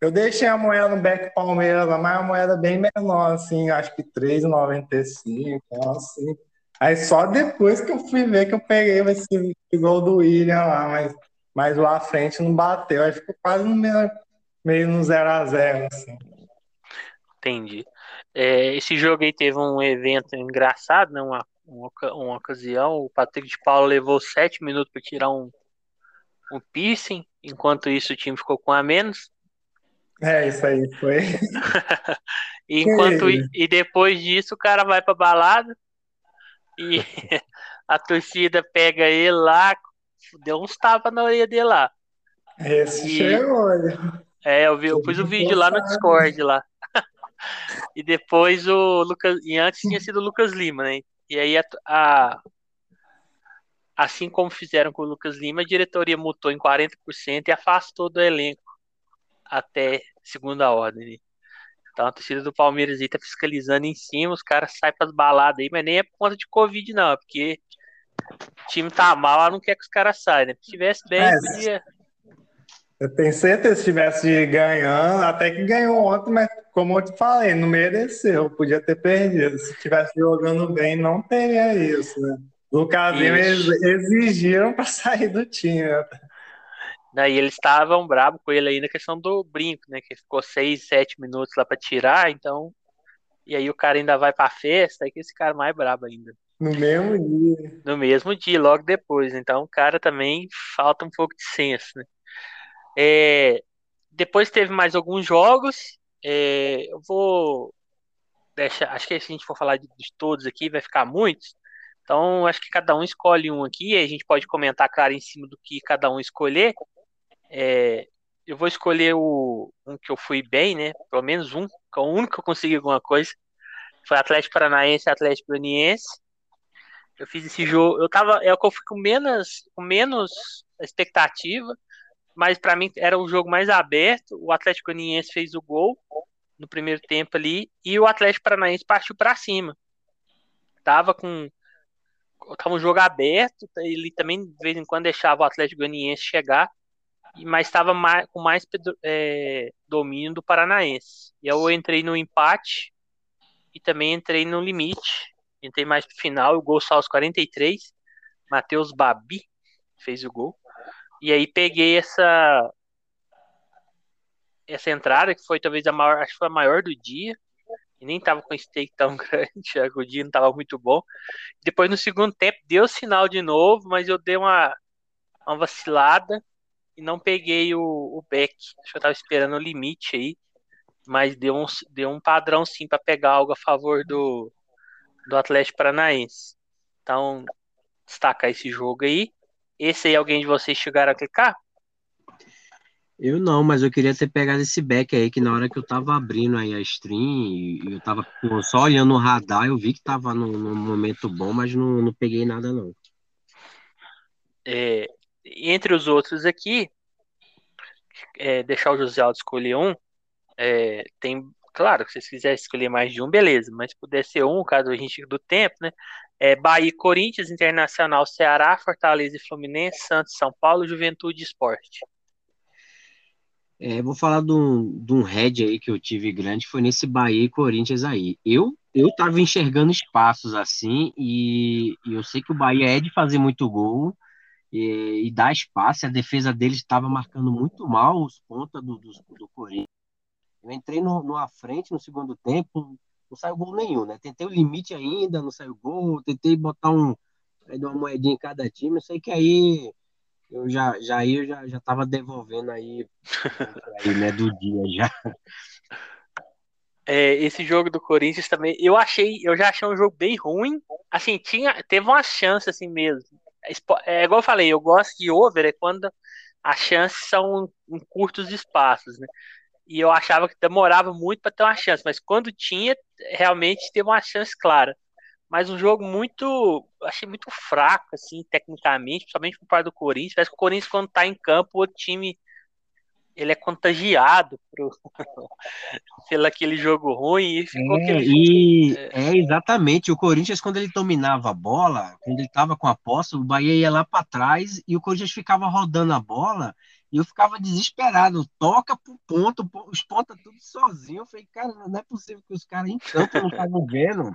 eu deixei a moeda no back Palmeiras, mas a moeda bem menor, assim, acho que 3,95, então, assim. Aí só depois que eu fui ver que eu peguei esse gol do William lá, mas, mas lá à frente não bateu, aí ficou quase no meio, meio no 0x0, assim. Entendi. É, esse jogo aí teve um evento engraçado, né? Uma, uma, uma ocasião, o Patrick de Paulo levou sete minutos para tirar um, um piercing, enquanto isso o time ficou com a menos. É, isso aí foi. enquanto e, e depois disso o cara vai pra balada e a torcida pega ele lá, deu uns tapas na orelha dele lá. Esse e, chegou, É, eu, vi, eu pus o vídeo lá no Discord lá. e depois o Lucas. E antes tinha sido o Lucas Lima, né? E aí a, a assim como fizeram com o Lucas Lima, a diretoria mutou em 40% e afastou do elenco até segunda ordem. Então a torcida do Palmeiras aí tá fiscalizando em cima, os caras saem pras baladas aí, mas nem é por conta de Covid, não, é porque o time tá mal, ela não quer que os caras saiam, né? Se tivesse bem, é, podia. Eu tenho certeza se tivesse ganhando, até que ganhou ontem, mas como eu te falei, não mereceu, podia ter perdido. Se tivesse jogando bem, não teria isso, né? Lucas eles exigiram para sair do time. Né? Né, e eles estavam bravos com ele aí na questão do brinco, né? Que ficou seis, sete minutos lá para tirar, então. E aí o cara ainda vai pra festa, aí que esse cara mais brabo ainda. No mesmo dia. No mesmo dia, logo depois. Então o cara também falta um pouco de senso, né? É, depois teve mais alguns jogos. É, eu vou deixar. Acho que se a gente for falar de, de todos aqui, vai ficar muitos. Então, acho que cada um escolhe um aqui, e a gente pode comentar, claro, em cima do que cada um escolher. É, eu vou escolher o, um que eu fui bem, né? Pelo menos um, que é o único que eu consegui alguma coisa. Foi Atlético Paranaense e Atlético Goianiense. Eu fiz esse jogo, eu tava, é o que eu fui com menos, com menos expectativa, mas para mim era o jogo mais aberto. O Atlético Goianiense fez o gol no primeiro tempo ali e o Atlético Paranaense partiu para cima. Tava com tava um jogo aberto, ele também de vez em quando deixava o Atlético Goianiense chegar mas estava mais, com mais é, domínio do Paranaense. E eu entrei no empate e também entrei no limite. Entrei mais pro final, o gol só aos 43. Matheus Babi fez o gol. E aí peguei essa essa entrada, que foi talvez a maior, acho que foi a maior do dia. E nem tava com stake tão grande, o dia não tava muito bom. Depois no segundo tempo deu sinal de novo, mas eu dei uma, uma vacilada e não peguei o, o Beck. Acho que eu tava esperando o limite aí, mas deu um, deu um padrão sim para pegar algo a favor do, do Atlético Paranaense. Então, destacar esse jogo aí. Esse aí, alguém de vocês chegaram a clicar? Eu não, mas eu queria ter pegado esse back aí, que na hora que eu tava abrindo aí a stream, e eu tava só olhando o radar, eu vi que tava num, num momento bom, mas não, não peguei nada não. É, entre os outros aqui, é, deixar o José Aldo escolher um, é, tem, claro, se vocês quiserem escolher mais de um, beleza, mas puder ser um, caso a gente do tempo, né? É, Bahia, Corinthians, Internacional, Ceará, Fortaleza e Fluminense, Santos, São Paulo, Juventude e Esporte. É, vou falar de um, de um head aí que eu tive grande, foi nesse Bahia e Corinthians aí. Eu eu tava enxergando espaços assim, e, e eu sei que o Bahia é de fazer muito gol e, e dar espaço, a defesa deles estava marcando muito mal os pontas do, do, do Corinthians. Eu entrei no, numa frente no segundo tempo, não saiu gol nenhum, né? Tentei o limite ainda, não saiu gol, tentei botar um, uma moedinha em cada time, eu sei que aí eu já, já eu já, já tava devolvendo aí, aí né, do dia já. É, esse jogo do Corinthians também, eu achei, eu já achei um jogo bem ruim. Assim, tinha, teve uma chance assim mesmo. É, igual eu falei, eu gosto de over é quando as chances são em curtos espaços, né? E eu achava que demorava muito para ter uma chance, mas quando tinha, realmente teve uma chance clara. Mas um jogo muito, achei muito fraco assim, tecnicamente, principalmente por parte do Corinthians. Parece que o Corinthians quando tá em campo, o time ele é contagiado pro, pelo aquele jogo ruim e ficou é, aquele e é... é... exatamente. O Corinthians quando ele dominava a bola quando ele estava com a posse o Bahia ia lá para trás e o Corinthians ficava rodando a bola e eu ficava desesperado. Toca pro ponto os pontas tudo sozinho. Eu falei cara não é possível que os caras em campo não estavam vendo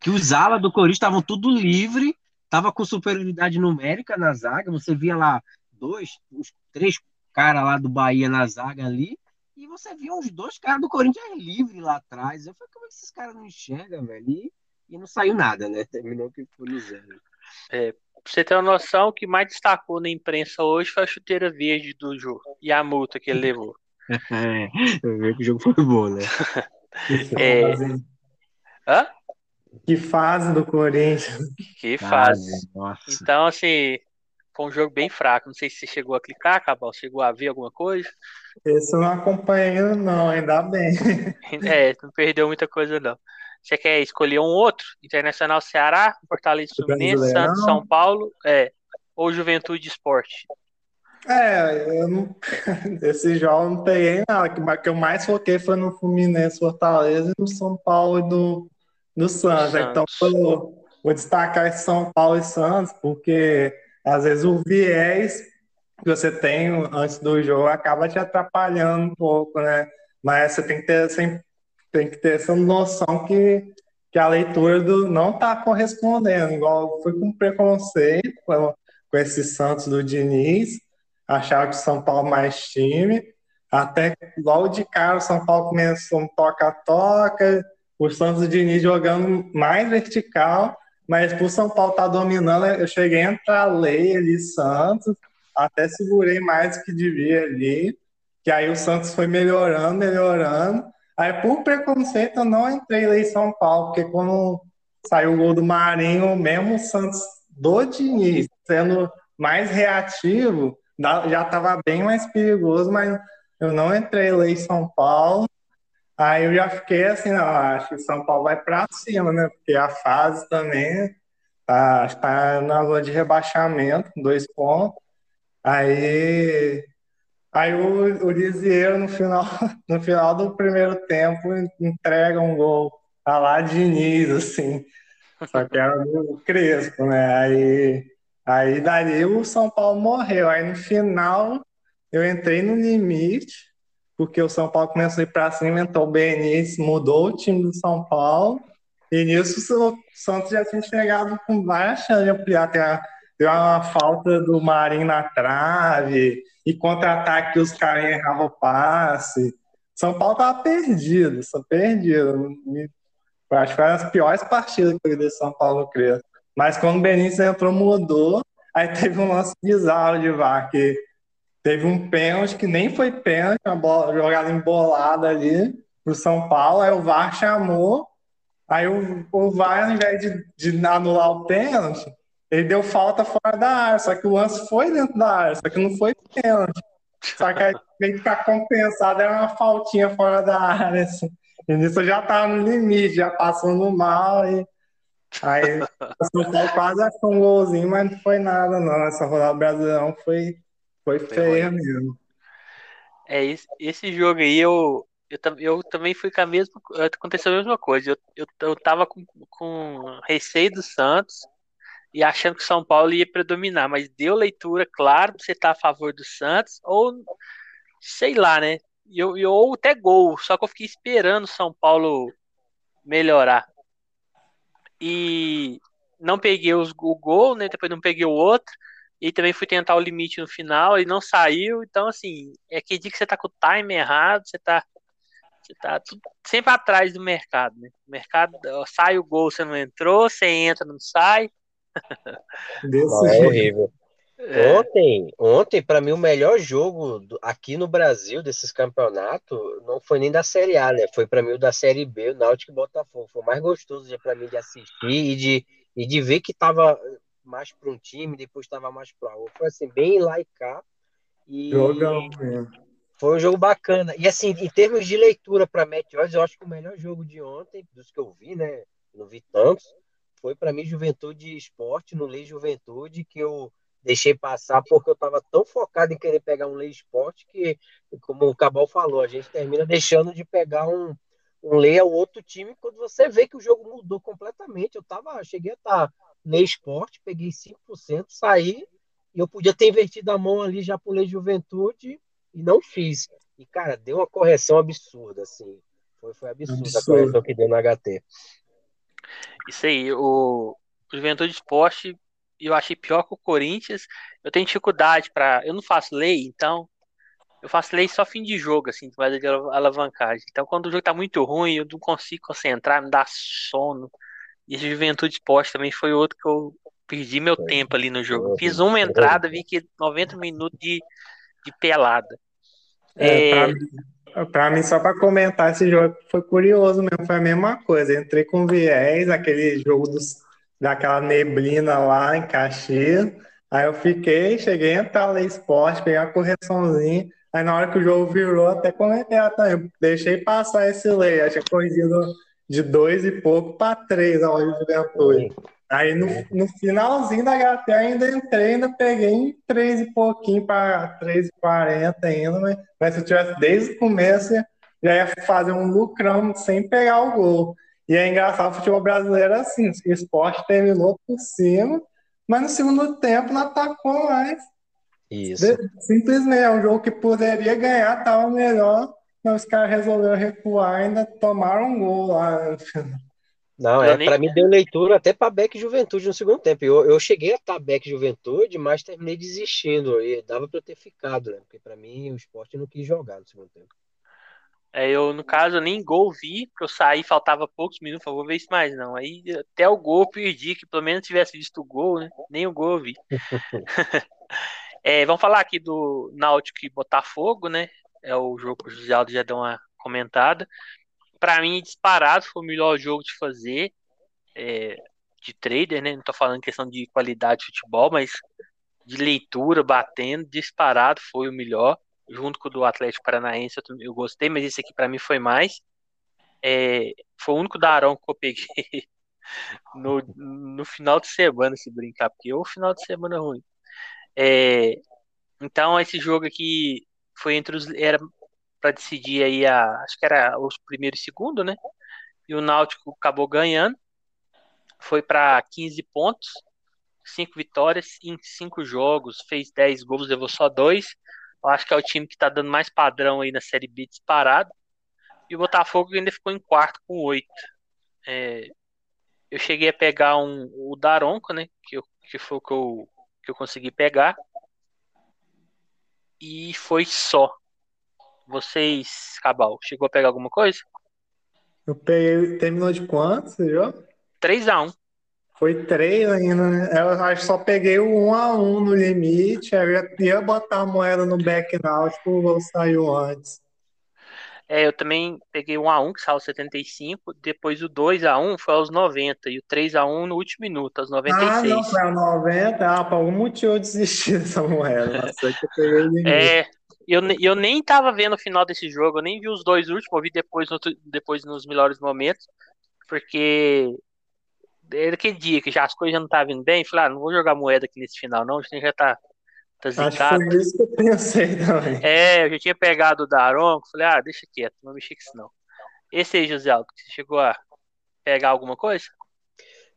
que os alas do Corinthians estavam tudo livre tava com superioridade numérica na zaga. Você via lá dois os três cara lá do Bahia na zaga ali, e você viu uns dois caras do Corinthians livre lá atrás. Eu falei, como é que esses caras não enxergam, velho? E, e não saiu nada, né? Terminou que foi no zero. É, pra você ter uma noção, o que mais destacou na imprensa hoje foi a chuteira verde do jogo e a multa que ele levou. é, eu vi que o jogo foi bom, né? é... Hã? Que fase do Corinthians. Que fase. Então, assim, foi um jogo bem fraco. Não sei se você chegou a clicar, Cabal. Chegou a ver alguma coisa? Esse eu não acompanhei, não, ainda bem. É, não perdeu muita coisa, não. Você quer escolher um outro? Internacional Ceará, Fortaleza Fluminense, Santos São Paulo, é, ou Juventude Esporte? É, eu não, esse jogo não peguei nada. O que eu mais foquei foi no Fluminense, Fortaleza e no São Paulo e do, do Santos. Santos. Então, vou, vou destacar esse São Paulo e Santos, porque às vezes o viés que você tem antes do jogo acaba te atrapalhando um pouco, né? Mas você tem que ter, essa, tem que ter essa noção que, que a leitura do, não está correspondendo, igual foi com preconceito com, com esse Santos do Diniz, achava que São Paulo mais time, até logo de cara o São Paulo começou um toca-toca, o Santos do Diniz jogando mais vertical, mas por São Paulo estar tá dominando, eu cheguei a entrar lei ali, Santos, até segurei mais do que devia ali, que aí o Santos foi melhorando, melhorando. Aí por preconceito eu não entrei lei São Paulo, porque quando saiu o gol do Marinho, mesmo o Santos do Diniz sendo mais reativo, já estava bem mais perigoso, mas eu não entrei lei São Paulo. Aí eu já fiquei assim, não, acho que o São Paulo vai para cima, né? Porque a fase também tá, está na zona de rebaixamento, dois pontos. Aí, aí o, o Lisieiro, no final, no final do primeiro tempo, entrega um gol a lá Diniz, assim. Só que era do Crespo, né? Aí, aí dali o São Paulo morreu. Aí no final eu entrei no limite porque o São Paulo começou a ir para cima, então o Benício mudou o time do São Paulo, e nisso o Santos já tinha chegado com chances de ampliar, deu uma falta do Marinho na trave, e contra-ataque os caras erravam o passe. São Paulo tava perdido, só perdido. Acho que foi as piores partidas que eu vi de São Paulo, creio. Mas quando o Benício entrou, mudou. Aí teve um lance bizarro de VAR, que Teve um pênalti que nem foi pênalti, uma bola, jogada embolada ali pro São Paulo, aí o VAR chamou, aí o, o VAR, ao invés de, de anular o pênalti, ele deu falta fora da área, só que o lance foi dentro da área, só que não foi pênalti. Só que aí tem que ficar compensado, era uma faltinha fora da área, assim. E nisso já tava no limite, já passando mal, e aí o São Paulo quase achou um golzinho, mas não foi nada, não. Essa rodada do Brasileirão foi foi feia mesmo. É, esse, esse jogo aí eu, eu, eu também fui com a mesma. Aconteceu a mesma coisa. Eu, eu, eu tava com, com receio do Santos e achando que o São Paulo ia predominar, mas deu leitura, claro, você tá a favor do Santos, ou sei lá, né? eu, eu, ou até gol, só que eu fiquei esperando o São Paulo melhorar. E não peguei os, o gol, né? Depois não peguei o outro. E também fui tentar o limite no final e não saiu. Então, assim, é que dia que você tá com o time errado, você tá, você tá tudo, sempre atrás do mercado, né? O mercado, sai o gol, você não entrou, você entra, não sai. Não, é horrível. É. Ontem, ontem para mim o melhor jogo do, aqui no Brasil desses campeonatos não foi nem da Série A, né? Foi para mim o da Série B, o Náutico e Botafogo. Foi o mais gostoso para mim de assistir e de, e de ver que tava mais para um time, depois estava mais para outro. Foi assim bem lá e cá. E Jogão. Foi um jogo bacana. E assim, em termos de leitura para Matt Odds, eu acho que o melhor jogo de ontem, dos que eu vi, né? Não vi tantos, foi para mim Juventude Esporte, no Lei Juventude, que eu deixei passar porque eu estava tão focado em querer pegar um Lei Esporte que, como o Cabal falou, a gente termina deixando de pegar um, um Lei ao outro time quando você vê que o jogo mudou completamente. Eu tava, cheguei a estar tá Lei Esporte, peguei 5%, saí e eu podia ter invertido a mão ali já por Lei Juventude e não fiz. E, cara, deu uma correção absurda, assim. Foi, foi absurda Absurdo. a correção que deu no HT. Isso aí, o, o Juventude Esporte eu achei pior que o Corinthians. Eu tenho dificuldade para. Eu não faço lei, então. Eu faço lei só fim de jogo, assim, mais de alavancagem. Então, quando o jogo tá muito ruim, eu não consigo concentrar, me dá sono. E a Juventude Esporte também foi outro que eu perdi meu tempo ali no jogo. Fiz uma entrada, vi que 90 minutos de, de pelada. É, é... Pra, mim, pra, mim, só para comentar esse jogo, foi curioso mesmo, foi a mesma coisa. Entrei com viés, aquele jogo dos daquela neblina lá em Caxias. Aí eu fiquei, cheguei a entrar no esporte, peguei a correçãozinha. Aí na hora que o jogo virou, até comentei também. Deixei passar esse lei, achei corrigido de dois e pouco para três a hora de juventude. Aí no, no finalzinho da HT ainda entrei, ainda peguei em três e pouquinho para três e quarenta ainda, mas, mas se eu tivesse desde o começo, já ia fazer um lucrão sem pegar o gol. E é engraçado o futebol brasileiro é assim, o esporte terminou por cima, mas no segundo tempo não atacou mais. Isso. Simplesmente, é um jogo que poderia ganhar, estava melhor, mas os caras resolveram recuar ainda tomaram um gol lá. Não, é, para mim deu leitura até para Beck Juventude no segundo tempo. Eu, eu cheguei a estar Beck Juventude, mas terminei desistindo. E dava para eu ter ficado, né? Porque para mim o esporte não quis jogar no segundo tempo. É, eu, no caso, nem gol vi, porque eu saí, faltava poucos minutos, falei, vou ver isso mais não. Aí até o gol eu perdi, que pelo menos tivesse visto o gol, né? Nem o gol eu vi. é, vamos falar aqui do Náutico e Botafogo, né? É o jogo que o José Aldo já deu uma comentada. Para mim, disparado, foi o melhor jogo de fazer. É, de trader, né? Não tô falando questão de qualidade de futebol, mas de leitura, batendo, disparado, foi o melhor junto com o do Atlético Paranaense, eu, eu gostei, mas esse aqui para mim foi mais. É, foi o único Arão que eu peguei no, no final de semana, se brincar, porque o final de semana é ruim. É, então, esse jogo aqui foi entre os. Era para decidir aí a. Acho que era os primeiro e segundo, né? E o Náutico acabou ganhando. Foi para 15 pontos, 5 vitórias em 5 jogos, fez 10 gols, levou só 2. Eu acho que é o time que está dando mais padrão aí na Série B disparado. E o Botafogo ainda ficou em quarto com oito. É, eu cheguei a pegar um, o Daronco, né? Que, eu, que foi o que eu, que eu consegui pegar. E foi só. Vocês, Cabal, chegou a pegar alguma coisa? Eu peguei. Terminou de quanto, você viu? 3x1. Foi três ainda, né? Eu acho que só peguei o um a um no limite. Eu ia botar a moeda no back náutico, o gol saiu antes. É, eu também peguei um a um que saiu 75, depois o 2 a 1 foi aos 90 e o 3 a 1 no último minuto, aos 96. Ah, não, foi aos 90? Ah, por algum motivo eu desisti dessa moeda. Nossa, que eu peguei é, eu, eu nem tava vendo o final desse jogo, eu nem vi os dois últimos, eu vi depois, no, depois nos melhores momentos, porque é daquele dia que já as coisas já não estavam vindo bem, falei, ah, não vou jogar moeda aqui nesse final, não, a gente já tá, tá zicado. Acho que foi isso que eu pensei também. É, eu já tinha pegado o Daron, falei, ah, deixa quieto, não mexer com isso não. Esse aí, José Aldo, você chegou a pegar alguma coisa?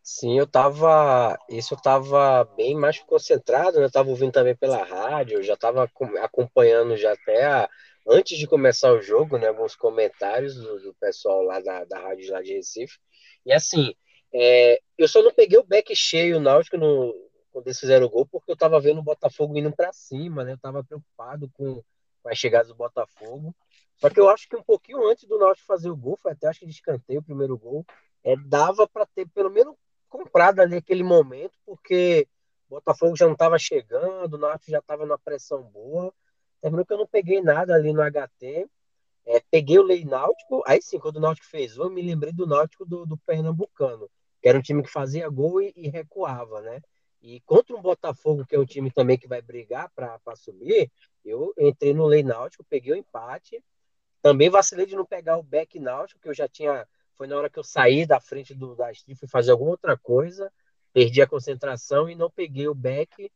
Sim, eu tava. Isso eu tava bem mais concentrado, né? Eu tava ouvindo também pela rádio, eu já tava acompanhando já até a, antes de começar o jogo, né, alguns comentários do, do pessoal lá da, da rádio lá de Recife. E assim, é, eu só não peguei o back cheio náutico no, quando eles fizeram o gol, porque eu tava vendo o Botafogo indo para cima, né? Eu tava preocupado com, as chegadas do Botafogo. Só que eu acho que um pouquinho antes do Náutico fazer o gol, foi até acho que de escanteio o primeiro gol, é, dava para ter pelo menos comprado ali aquele momento, porque o Botafogo já não estava chegando, o Náutico já estava numa pressão boa. Terminou que eu não peguei nada ali no HT. É, peguei o Lei Náutico, aí sim, quando o Náutico fez eu me lembrei do Náutico do, do Pernambucano, que era um time que fazia gol e, e, recuava, né? E contra um Botafogo, que é um time também que vai brigar para subir, eu entrei no Lei Náutico, peguei o empate. Também vacilei de não pegar o back Náutico, que eu já tinha. Foi na hora que eu saí da frente do, da Street, fui fazer alguma outra coisa, perdi a concentração e não peguei o back,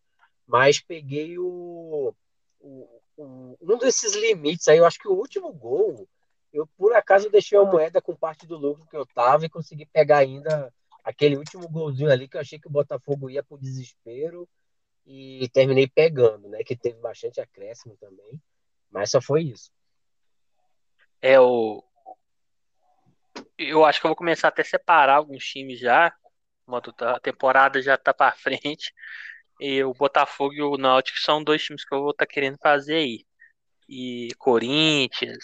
mas peguei o, o, o, um desses limites aí. Eu acho que o último gol, eu por acaso deixei a moeda com parte do lucro que eu tava e consegui pegar ainda aquele último golzinho ali que eu achei que o Botafogo ia pro desespero e terminei pegando, né? Que teve bastante acréscimo também, mas só foi isso. É o. Eu acho que eu vou começar até a separar alguns times já. A temporada já tá para frente. E o Botafogo e o Náutico são dois times que eu vou estar tá querendo fazer aí. E Corinthians,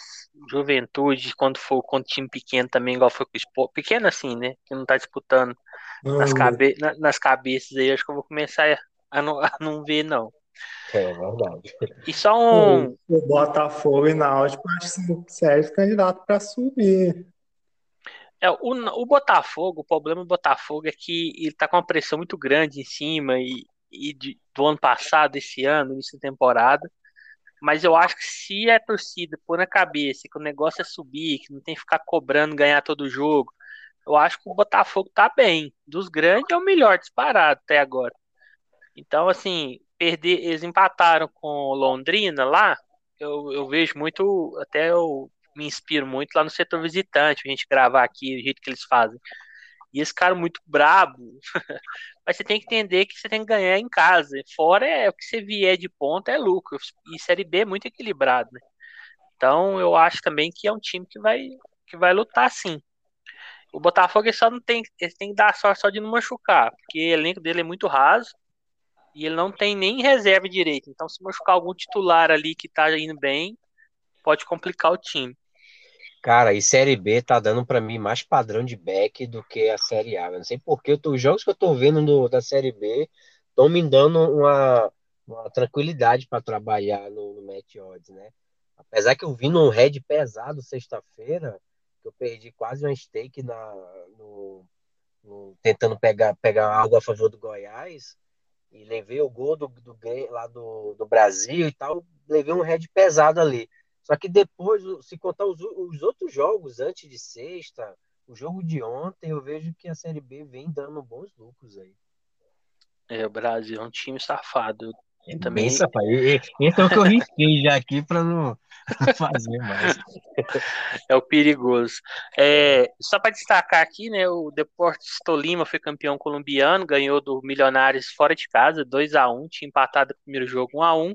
Juventude, quando for com time pequeno também, igual foi com o Sport. Pequeno assim, né? Que não tá disputando nas, cabe... nas cabeças aí, acho que eu vou começar a não, a não ver, não. É verdade. E só um. O Botafogo e Náutico acho que serve candidato para subir. É, o, o Botafogo, o problema do Botafogo é que ele tá com uma pressão muito grande em cima e, e de, do ano passado, esse ano, início da temporada. Mas eu acho que se a torcida pôr na cabeça que o negócio é subir, que não tem que ficar cobrando ganhar todo jogo, eu acho que o Botafogo tá bem. Dos grandes é o melhor disparado até agora. Então, assim, perder, eles empataram com Londrina lá. Eu, eu vejo muito, até eu me inspiro muito lá no setor visitante, a gente gravar aqui, o jeito que eles fazem. E esse cara muito brabo. Mas você tem que entender que você tem que ganhar em casa. Fora é o que você vier de ponta é lucro. E Série B é muito equilibrado, né? Então eu acho também que é um time que vai, que vai lutar sim. O Botafogo só não tem, ele tem que dar sorte só de não machucar, porque o elenco dele é muito raso e ele não tem nem reserva direito. Então, se machucar algum titular ali que tá indo bem, pode complicar o time. Cara, e Série B tá dando para mim mais padrão de back do que a Série A. Eu não sei porque os jogos que eu tô vendo do, da Série B estão me dando uma, uma tranquilidade para trabalhar no, no Match Odds, né? Apesar que eu vi num head pesado sexta-feira, que eu perdi quase um stake na, no, no, tentando pegar, pegar algo a favor do Goiás, e levei o gol do, do lá do, do Brasil e tal, levei um head pesado ali. Só que depois, se contar os, os outros jogos antes de sexta, o jogo de ontem, eu vejo que a Série B vem dando bons lucros aí. É, o Brasil é um time safado. É também... Bem safado. Esse é o que eu risquei já aqui para não fazer mais. É o perigoso. É, só para destacar aqui, né, o Deportes Tolima foi campeão colombiano, ganhou do Milionários fora de casa, 2 a 1 tinha empatado o primeiro jogo 1 a 1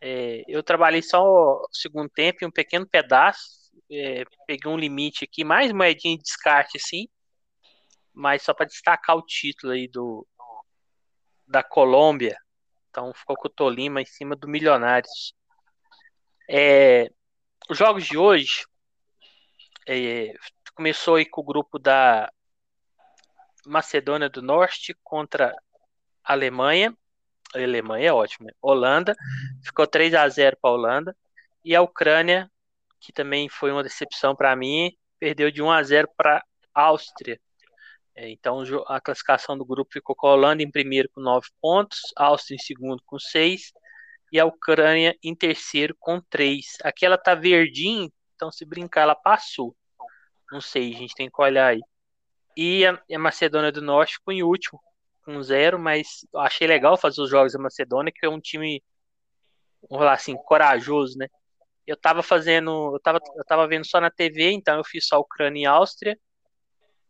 é, eu trabalhei só o segundo tempo e um pequeno pedaço. É, peguei um limite aqui, mais moedinha de descarte, assim. Mas só para destacar o título aí do da Colômbia. Então ficou com o Tolima em cima do Milionários. É, os jogos de hoje é, começou aí com o grupo da Macedônia do Norte contra a Alemanha. Alemanha é ótima. Holanda ficou 3 a 0 para a Holanda e a Ucrânia, que também foi uma decepção para mim, perdeu de 1 a 0 para a Áustria. É, então a classificação do grupo ficou com a Holanda em primeiro com 9 pontos, a Áustria em segundo com 6 e a Ucrânia em terceiro com 3. Aqui ela tá verdinha, então se brincar ela passou. Não sei, a gente tem que olhar aí. E a Macedônia do Norte ficou em último com zero, mas achei legal fazer os jogos da Macedônia, que é um time, vamos falar assim, corajoso, né? Eu tava fazendo, eu tava, eu tava vendo só na TV, então eu fiz só Ucrânia e Áustria.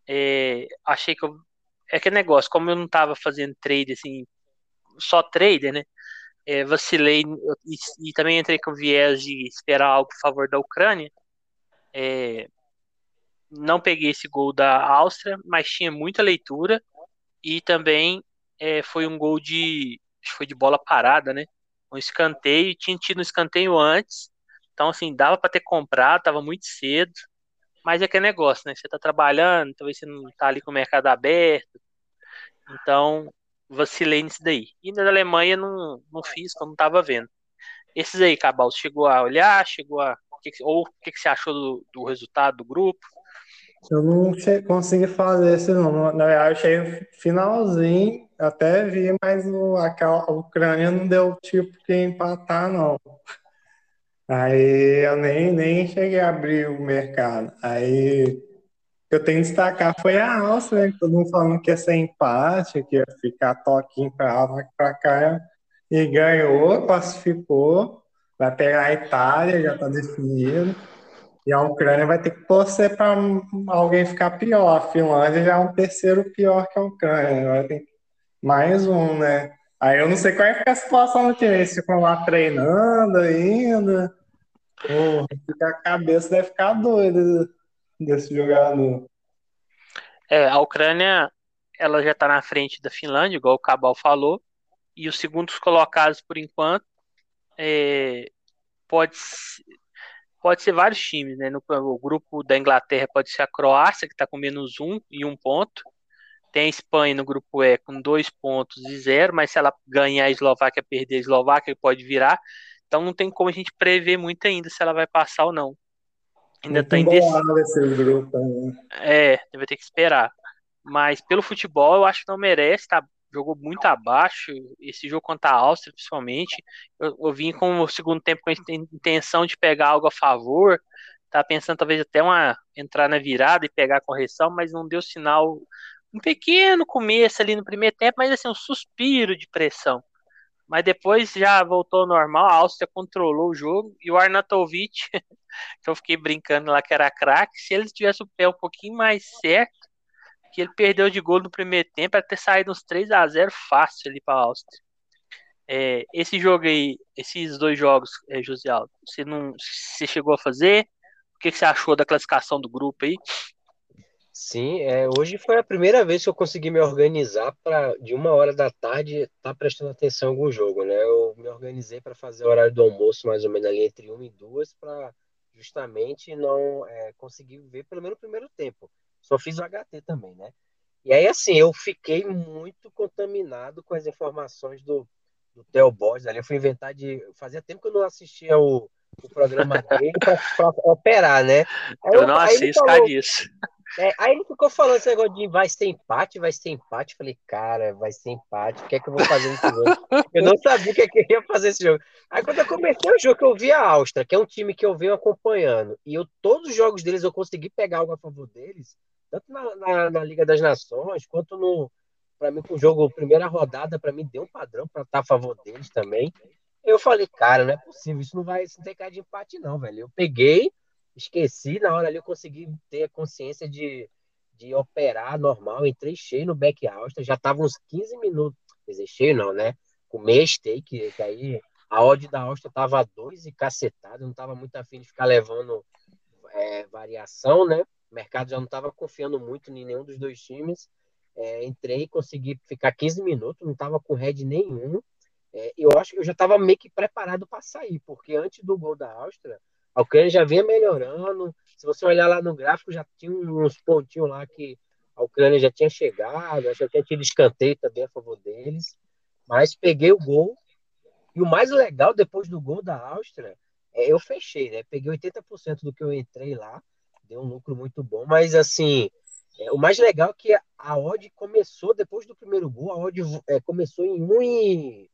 É, achei que eu, é aquele negócio, como eu não tava fazendo trade assim, só trader, né? é, vacilei e, e, também entrei com viés de esperar algo a favor da Ucrânia. É, não peguei esse gol da Áustria, mas tinha muita leitura e também é, foi um gol de foi de bola parada, né? Um escanteio, tinha tido um escanteio antes, então assim dava para ter comprado, tava muito cedo, mas é que é negócio, né? Você tá trabalhando, talvez você não tá ali com o mercado aberto, então vacilei nisso daí. E na Alemanha não, não fiz, como não tava vendo. Esses aí, Cabal, chegou a olhar, chegou a ou o que, que você achou do, do resultado do grupo? Eu não consegui fazer esse não. Na verdade, eu achei finalzinho, até vi, mas o, a Ucrânia não deu tipo que empatar, não. Aí eu nem, nem cheguei a abrir o mercado. Aí eu tenho que destacar foi a Áustria, né? Todo mundo falando que ia ser empate, que ia ficar toquinho para para cá. E ganhou, classificou. Vai pegar a Itália, já está definido. E a Ucrânia vai ter que torcer para alguém ficar pior. A Finlândia já é um terceiro pior que a Ucrânia. Vai ter mais um, né? Aí eu não sei qual é a situação do time. Eles ficam lá treinando ainda. Pô, a cabeça deve ficar doida desse jogador. É, a Ucrânia ela já está na frente da Finlândia, igual o Cabal falou. E os segundos colocados, por enquanto, é, pode pode ser vários times, né? No o grupo da Inglaterra pode ser a Croácia, que está com menos um e um ponto. Tem a Espanha no grupo E com dois pontos e zero, mas se ela ganhar a Eslováquia, perder a Eslováquia, pode virar. Então não tem como a gente prever muito ainda se ela vai passar ou não. Ainda está indeciso. Né? É, vai ter que esperar. Mas pelo futebol, eu acho que não merece, tá jogou muito abaixo. Esse jogo contra a Áustria, principalmente, eu, eu vim com o segundo tempo com a intenção de pegar algo a favor. Tá pensando talvez até uma entrar na virada e pegar a correção, mas não deu sinal. Um pequeno começo ali no primeiro tempo, mas assim, um suspiro de pressão. Mas depois já voltou ao normal, a Áustria controlou o jogo e o Arnautovic, que eu fiquei brincando lá que era craque, se ele tivesse o pé um pouquinho mais certo, que ele perdeu de gol no primeiro tempo, para ter saído uns 3 a 0 fácil ali para a Áustria. É, esse jogo aí, esses dois jogos, é, José Aldo, você não, você chegou a fazer? O que, que você achou da classificação do grupo aí? Sim, é, hoje foi a primeira vez que eu consegui me organizar para de uma hora da tarde estar tá prestando atenção em algum jogo, né? Eu me organizei para fazer o horário do almoço mais ou menos ali entre uma e duas para justamente não é, conseguir ver pelo menos o primeiro tempo. Só fiz o HT também, né? E aí, assim, eu fiquei muito contaminado com as informações do, do Theo Borges ali. Eu fui inventar de. Fazia tempo que eu não assistia o, o programa dele para operar, né? Aí eu, eu não assisto disso. É, aí ele ficou falando esse negócio de vai ser empate, vai ser empate. Eu falei, cara, vai ser empate, o que é que eu vou fazer nesse jogo? Eu não sabia o que, é que eu ia fazer esse jogo. Aí quando eu comecei o jogo, eu vi a Áustria, que é um time que eu venho acompanhando, e eu, todos os jogos deles eu consegui pegar algo a favor deles tanto na, na, na Liga das Nações, quanto no. Para mim, com o jogo, primeira rodada, para mim, deu um padrão para estar a favor deles também. Eu falei, cara, não é possível, isso não vai isso não tem cara de empate, não, velho. Eu peguei, esqueci, na hora ali eu consegui ter a consciência de, de operar normal, entrei cheio no back Austin, já tava uns 15 minutos, quer dizer, cheio não, né? Com meia stake, que aí a odd da Austin tava dois e cacetado, não tava muito afim de ficar levando é, variação, né? O mercado já não estava confiando muito em nenhum dos dois times. É, entrei, consegui ficar 15 minutos, não estava com head nenhum. É, eu acho que eu já estava meio que preparado para sair, porque antes do gol da Áustria, a Ucrânia já vinha melhorando. Se você olhar lá no gráfico, já tinha uns pontinhos lá que a Ucrânia já tinha chegado, acho que tinha tido escanteio também a favor deles. Mas peguei o gol. E o mais legal, depois do gol da Áustria, é, eu fechei, né? Peguei 80% do que eu entrei lá deu um lucro muito bom, mas assim, é, o mais legal é que a odd começou depois do primeiro gol, a odd é, começou em 1 e,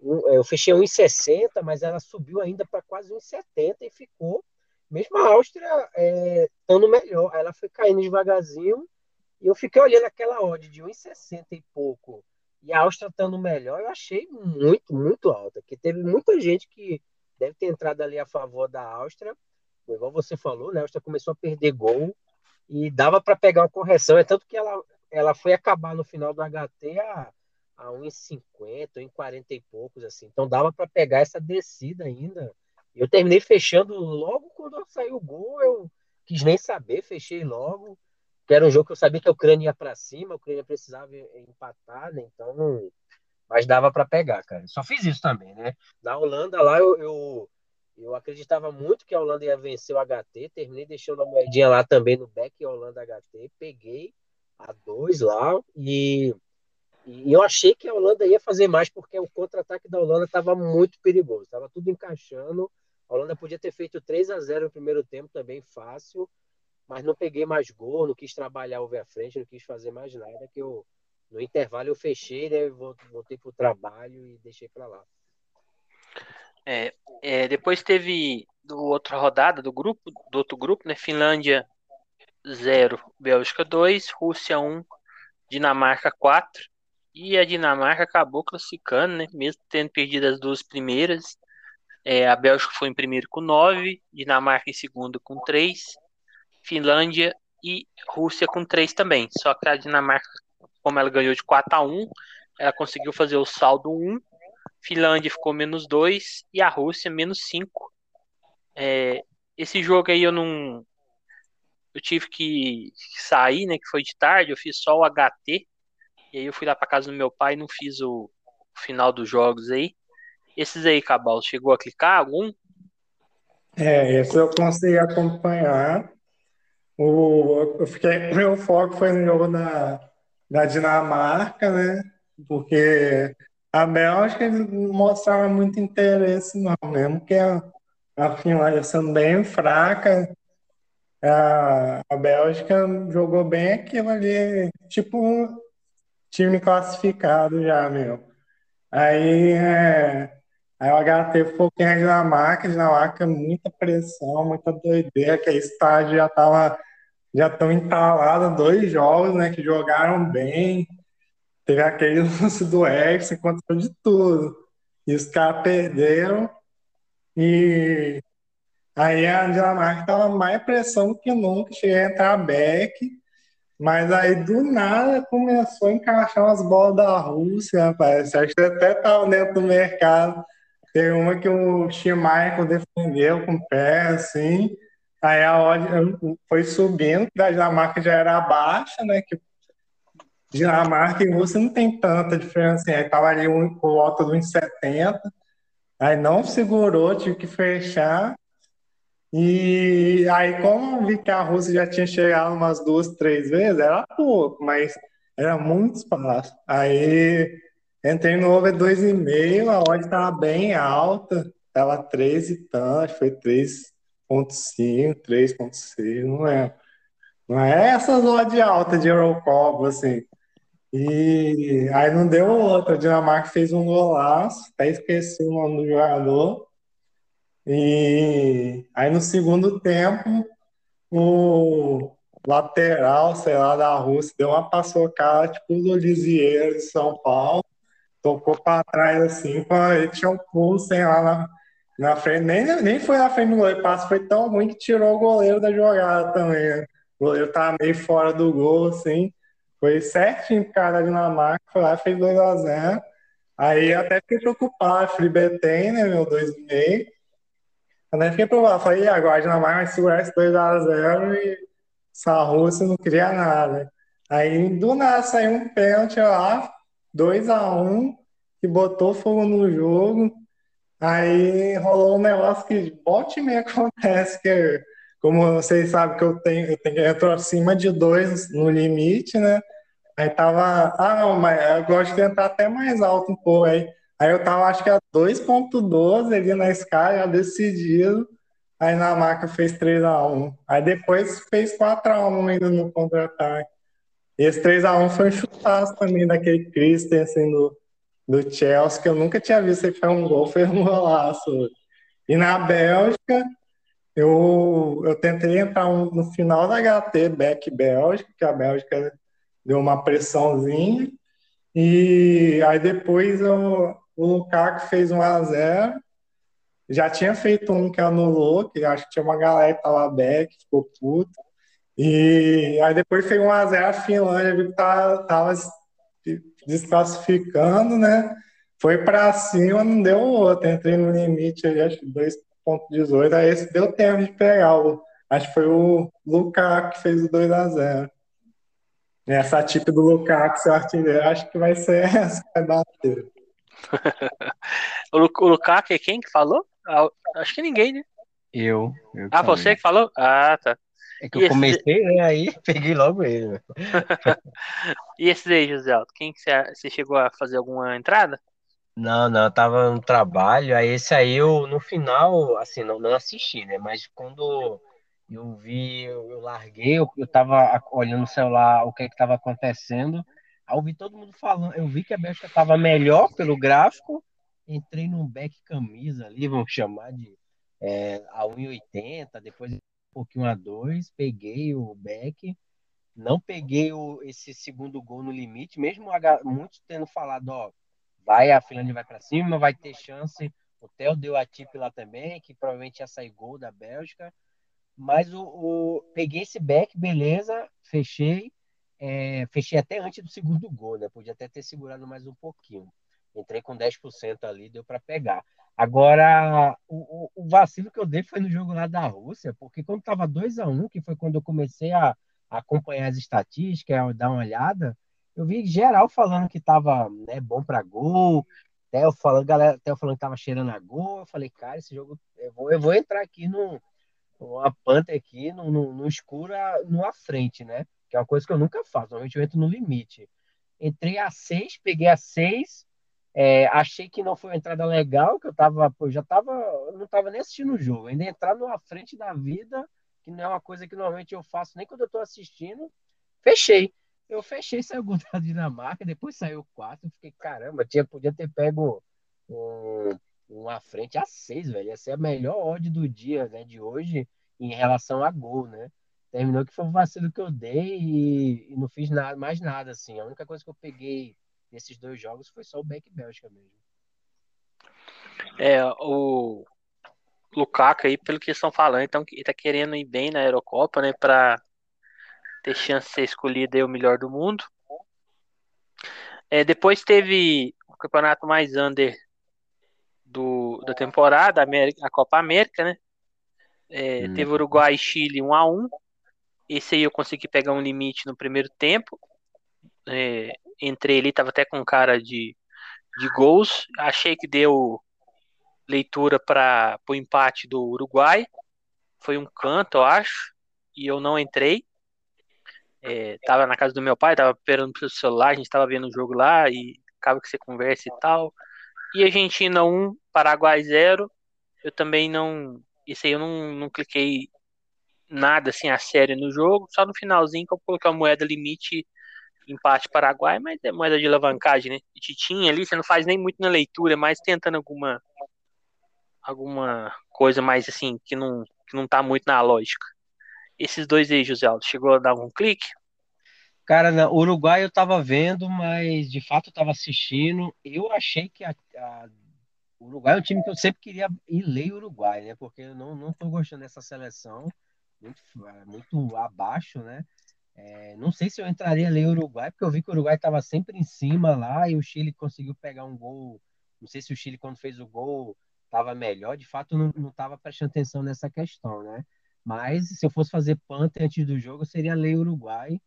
um, é, eu fechei 1,60, mas ela subiu ainda para quase 1,70 e ficou, mesmo a Áustria é, estando melhor, ela foi caindo devagarzinho e eu fiquei olhando aquela odd de 1,60 e pouco e a Áustria estando melhor, eu achei muito, muito alta, que teve muita gente que deve ter entrado ali a favor da Áustria igual você falou, né? A Áustria começou a perder gol e dava para pegar uma correção. É tanto que ela, ela foi acabar no final do HT a, a 1,50, 1,40 e poucos, assim. Então dava para pegar essa descida ainda. Eu terminei fechando logo quando saiu o gol, eu quis nem saber, fechei logo. Que era um jogo que eu sabia que a Ucrânia ia para cima, a Ucrânia precisava empatar, né? Então, mas dava para pegar, cara. Só fiz isso também, né? Na Holanda lá eu, eu, eu, acreditava muito que a Holanda ia vencer o HT, terminei deixando a moedinha lá também no back Holanda HT, peguei a dois lá e e eu achei que a Holanda ia fazer mais, porque o contra-ataque da Holanda estava muito perigoso, estava tudo encaixando. A Holanda podia ter feito 3 a 0 no primeiro tempo, também fácil, mas não peguei mais gol, não quis trabalhar over a frente, não quis fazer mais nada, que eu, no intervalo eu fechei, né, voltei para o trabalho e deixei para lá. É, é, depois teve do outra rodada do grupo, do outro grupo, né, Finlândia 0, Bélgica 2, Rússia 1, Dinamarca 4. E a Dinamarca acabou classificando, né? Mesmo tendo perdido as duas primeiras. É, a Bélgica foi em primeiro com 9, Dinamarca em segundo com 3, Finlândia e Rússia com 3 também. Só que a Dinamarca, como ela ganhou de 4 a 1, ela conseguiu fazer o saldo 1. Finlândia ficou menos 2 e a Rússia menos 5. É, esse jogo aí eu não. Eu tive que sair, né? Que foi de tarde, eu fiz só o HT e aí eu fui lá para casa do meu pai e não fiz o, final dos jogos aí. Esses aí, Cabal, chegou a clicar algum? É, esse eu consegui acompanhar. O, eu fiquei, meu foco foi no jogo da, da Dinamarca, né? Porque a Bélgica não mostrava muito interesse, não, mesmo que a, a Finlândia sendo bem fraca, a, a Bélgica jogou bem aquilo ali, tipo time classificado já, meu. Aí, é, aí o HT ficou quem é Dinamarca, Dinamarca, muita pressão, muita doideira, que a estádio já tava, já tão entalado dois jogos, né, que jogaram bem, teve aquele lance do X, aconteceu de tudo, e os caras perderam, e aí a Dinamarca tava mais pressão que nunca, cheguei a entrar back, mas aí do nada começou a encaixar umas bolas da Rússia, rapaz. Acho que até estava dentro do mercado. Tem uma que o Schumacher defendeu com o pé, assim. Aí a odd foi subindo, da Dinamarca já era baixa, né? Que Dinamarca e Rússia não tem tanta diferença. Assim. Aí tava ali um, por volta do 1,70. Aí não segurou, tive que fechar. E aí, como vi que a Rússia já tinha chegado umas duas, três vezes, era pouco, mas era muito espaço. Aí entrei no over 2,5, a odd estava bem alta, estava 3 e tanto, foi 3,5, 3,6, não é. Não é essas odds altas de Eurocopa, assim. E aí não deu outra. A Dinamarca fez um golaço, até esqueci o nome do jogador. E aí no segundo tempo, o lateral, sei lá, da Rússia deu uma paçocada, tipo do Lisieiro de São Paulo, tocou para trás assim, ele tinha um pulo, sei lá, na, na frente, nem, nem foi na frente do goleiro, passo foi tão ruim que tirou o goleiro da jogada também. Né? O goleiro tava meio fora do gol, assim, foi certinho pro cara da Dinamarca, foi lá e fez 2x0. Aí até fiquei preocupado, falei, Betém, né, meu 2,5. Eu nem fiquei provar. Falei, agora a Dinamarca vai segurar esse 2x0 e essa Rússia não queria nada. Aí do nada saiu um pênalti lá, 2x1, que botou fogo no jogo. Aí rolou um negócio que bote me acontece, que como vocês sabem que eu tenho, eu tenho eu tô acima de dois no limite, né? Aí tava, ah não, mas eu gosto de tentar até mais alto um pouco aí. Aí eu tava, acho que a 2.12 ali na Sky, já decidido. Aí na marca fez 3x1. Aí depois fez 4x1 ainda no contra-ataque. Esse 3x1 foi um chutaço também daquele Christensen do, do Chelsea, que eu nunca tinha visto ele foi um gol, foi um golaço. E na Bélgica, eu, eu tentei entrar um, no final da HT, back Bélgica, que a Bélgica deu uma pressãozinha. E aí depois eu, o Lukaku fez 1 a 0 já tinha feito um que anulou, que acho que tinha uma galera que tava back, ficou puto. E aí depois fez 1 a 0 a Finlândia, viu que tava, tava desclassificando, né? Foi para cima, não deu outro. Entrei no limite aí, acho que 2,18. Aí esse deu tempo de pegar. O, acho que foi o Lukaku que fez o 2x0. Essa tipo do Lukaku, seu artilheiro, acho que vai ser essa que vai bater. o, o Lukaku é quem que falou? Ah, acho que ninguém, né? Eu. eu ah, você que falou? Ah, tá. É que e eu esse... comecei, né? Aí peguei logo ele. e esse aí, José Alto? Quem que você, você chegou a fazer alguma entrada? Não, não, eu tava no trabalho, aí esse aí eu, no final, assim, não, não assisti, né? Mas quando eu vi, eu, eu larguei, eu, eu tava olhando no celular o que é que tava acontecendo, aí eu vi todo mundo falando, eu vi que a Bélgica tava melhor pelo gráfico, entrei num back camisa ali, vamos chamar de é, a 1,80, depois um pouquinho a 2, peguei o back, não peguei o, esse segundo gol no limite, mesmo muitos tendo falado, ó, vai, a Finlândia vai para cima, vai ter chance. O Theo deu a tip lá também, que provavelmente ia sair gol da Bélgica. Mas o, o peguei esse back, beleza, fechei. É, fechei até antes do segundo gol, né? Podia até ter segurado mais um pouquinho. Entrei com 10% ali, deu para pegar. Agora, o, o, vacilo que eu dei foi no jogo lá da Rússia, porque quando tava 2 a 1 que foi quando eu comecei a, a acompanhar as estatísticas, a dar uma olhada, eu vi geral falando que tava né, bom para gol, Theo falando, galera, Theo falando que tava cheirando a gol. Eu falei, cara, esse jogo eu vou, eu vou entrar aqui no uma panta aqui no, no, no escuro frente, né? Que é uma coisa que eu nunca faço. Normalmente eu entro no limite. Entrei a seis, peguei a seis, é, achei que não foi uma entrada legal, que eu tava, pô, já tava, não tava nem assistindo o jogo. Ainda entrar no à frente da vida, que não é uma coisa que normalmente eu faço nem quando eu tô assistindo. Fechei. Eu fechei, saiu o gol da Dinamarca, depois saiu quatro. Fiquei, caramba, tinha, podia ter pego um, uma frente a seis, velho. Ia ser a melhor odd do dia, né, de hoje, em relação a gol, né? Terminou que foi um vacilo que eu dei e, e não fiz nada, mais nada, assim. A única coisa que eu peguei nesses dois jogos foi só o Beck Bélgica mesmo. É, o Lukaku aí, pelo que estão falando, então ele tá querendo ir bem na Eurocopa, né, para ter chance de ser escolhido o melhor do mundo. É, depois teve o campeonato mais under do, da temporada, a, Copa América, né? É, hum. Teve Uruguai e Chile 1 a 1 Esse aí eu consegui pegar um limite no primeiro tempo. É, entrei ali, tava até com cara de, de gols. Achei que deu leitura para o empate do Uruguai. Foi um canto, eu acho. E eu não entrei é, tava na casa do meu pai, tava esperando pro celular, a gente tava vendo o jogo lá e acaba que você conversa e tal. E Argentina 1, Paraguai 0. Eu também não. Isso aí eu não, não cliquei nada assim a sério no jogo, só no finalzinho que eu coloquei a moeda limite empate Paraguai, mas é moeda de alavancagem, né? E Titinha ali, você não faz nem muito na leitura, mas tentando alguma alguma coisa mais assim que não que não tá muito na lógica. Esses dois aí, José Aldo, chegou a dar um clique? Cara, na Uruguai eu tava vendo, mas de fato eu tava assistindo. Eu achei que a, a o Uruguai é um time que eu sempre queria ir ler Uruguai, né? Porque eu não, não tô gostando dessa seleção, muito, muito abaixo, né? É, não sei se eu entraria a ler Uruguai, porque eu vi que o Uruguai estava sempre em cima lá e o Chile conseguiu pegar um gol. Não sei se o Chile, quando fez o gol, estava melhor. De fato, não estava prestando atenção nessa questão, né? Mas se eu fosse fazer punt antes do jogo, seria lei Uruguai,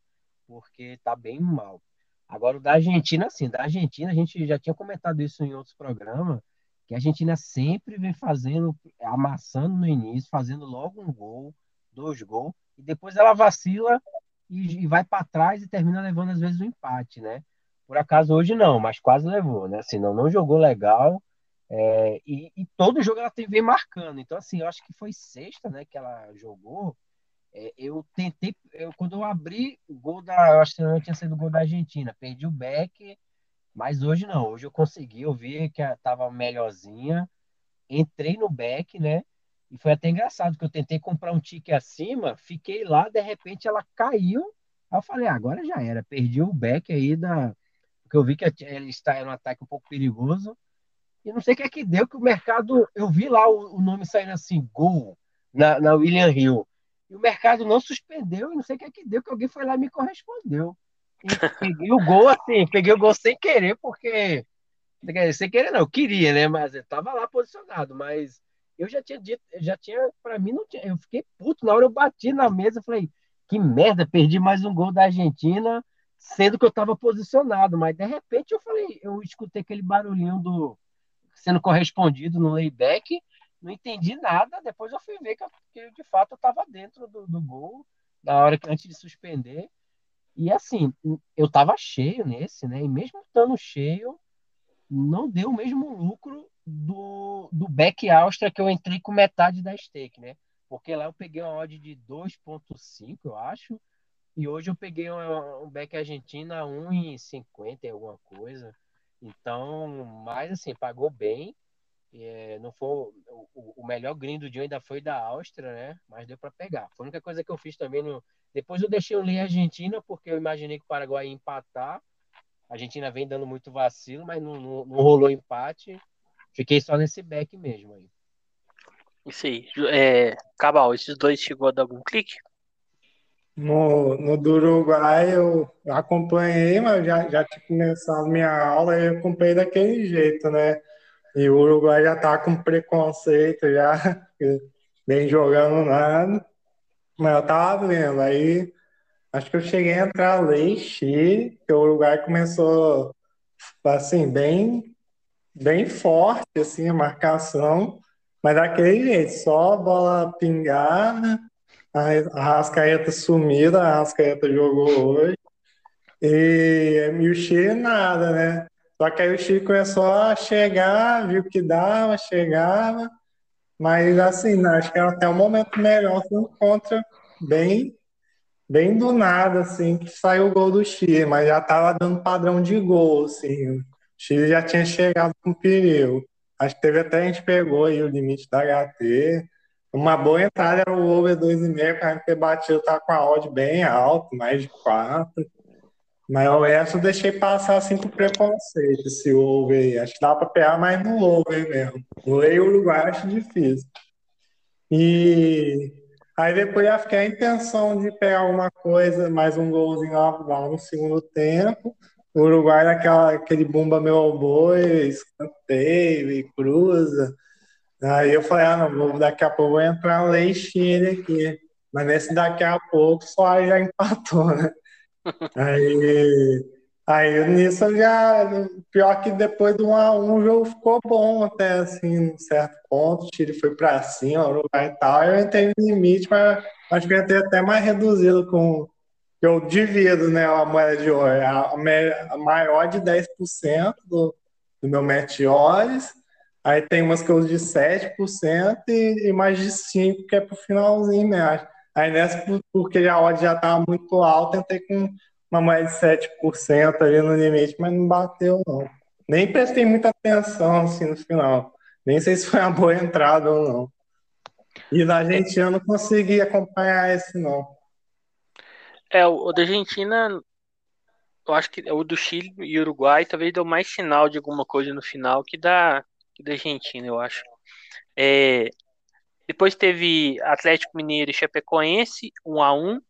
porque tá bem mal. Agora o da Argentina, sim, da Argentina a gente já tinha comentado isso em outros programas, que a Argentina sempre vem fazendo, amassando no início, fazendo logo um gol, dois gols, e depois ela vacila e, e vai para trás e termina levando às vezes o um empate, né? Por acaso hoje não, mas quase levou, né? Senão não jogou legal é, e, e, todo jogo ela vem marcando. Então, assim, eu acho que foi sexta, né, que ela jogou. É, eu tentei, eu, quando eu abri o gol da. Eu acho que não tinha sido o gol da Argentina. Perdi o back, mas hoje não. Hoje eu consegui, eu vi que estava melhorzinha. Entrei no back, né? E foi até engraçado que eu tentei comprar um ticket acima, fiquei lá, de repente ela caiu. Aí eu falei, ah, agora já era. Perdi o back aí da. Porque eu vi que ele está no ataque um pouco perigoso. E não sei o que é que deu, que o mercado. Eu vi lá o, o nome saindo assim, gol, na, na William Hill. E o mercado não suspendeu, e não sei o que é que deu, que alguém foi lá e me correspondeu. peguei o gol assim, peguei o gol sem querer, porque. Sem querer, não, eu queria, né? Mas eu tava lá posicionado, mas eu já tinha dito, já tinha, pra mim, não tinha. Eu fiquei puto. Na hora eu bati na mesa, falei, que merda, perdi mais um gol da Argentina, sendo que eu tava posicionado. Mas de repente eu falei, eu escutei aquele barulhinho do sendo correspondido no layback, não entendi nada. Depois eu fui ver que, que de fato eu tava dentro do, do gol, na hora que antes de suspender. E assim, eu tava cheio nesse, né? E mesmo estando cheio, não deu o mesmo lucro do, do back Austra que eu entrei com metade da stake, né? Porque lá eu peguei uma odd de 2.5, eu acho, e hoje eu peguei um, um back Argentina 1,50 alguma coisa. Então, mas assim, pagou bem. É, não foi o, o, melhor green do dia ainda foi da Áustria, né? Mas deu para pegar. Foi a única coisa que eu fiz também no, depois eu deixei o Lei Argentina, porque eu imaginei que o Paraguai ia empatar. A Argentina vem dando muito vacilo, mas não, não, não rolou empate. Fiquei só nesse back mesmo aí. Isso aí. É, Cabal, esses dois chegou a dar algum clique? No, no do Uruguai eu acompanhei, mas já, já tinha começado minha aula e eu acompanhei daquele jeito, né? E o Uruguai já tá com preconceito, já, vem jogando nada. Mas eu tava vendo, aí acho que eu cheguei a entrar lei Chile, que o Uruguai começou assim, bem, bem forte, assim, a marcação, mas daquele jeito, só a bola pingada, a Rascaeta sumida, a Rascaeta jogou hoje, e, e o Chile nada, né? Só que aí o Chile começou a chegar, viu que dava, chegava, mas assim, acho que até o momento melhor se encontra bem, bem do nada, assim, que saiu o gol do Chile, mas já estava dando padrão de gol, assim. O Chile já tinha chegado com perigo. Acho que teve até a gente pegou aí o limite da HT. Uma boa entrada era o over 2,5, que a gente bateu, tá com a odd bem alto, mais de 4. Mas o resto eu deixei passar assim por preconceito, esse over aí. Acho que dá para pegar mais no over mesmo. O Lei Uruguai acho difícil. E aí depois já fiquei a intenção de pegar alguma coisa, mais um golzinho lá, lá no segundo tempo. O Uruguai daquela, aquele bumba meu boi, escanteio e cruza. Aí eu falei, ah, não, daqui a pouco vou entrar Lei Chile aqui. Mas nesse daqui a pouco só já empatou, né? Aí, aí nisso já. Pior que depois do 1x1 o jogo ficou bom até assim, num certo ponto. O Chile foi pra cima, Uruguai e tal. Eu entrei no limite, mas acho que eu entrei até mais reduzido com. Eu divido né, a moeda de ouro. A, a maior de 10% do, do meu meteores. Aí tem umas que eu uso de 7% e, e mais de 5% que é pro finalzinho mesmo. Aí nessa, porque a odd já estava muito alta, tentei com uma mais de 7% ali no limite, mas não bateu, não. Nem prestei muita atenção assim no final. Nem sei se foi uma boa entrada ou não. E na Argentina eu não consegui acompanhar esse, não. É, o, da Argentina, eu acho que o do Chile e Uruguai talvez deu mais sinal de alguma coisa no final que da, que da Argentina, eu acho. É, depois teve Atlético Mineiro e Chapecoense, 1 a 1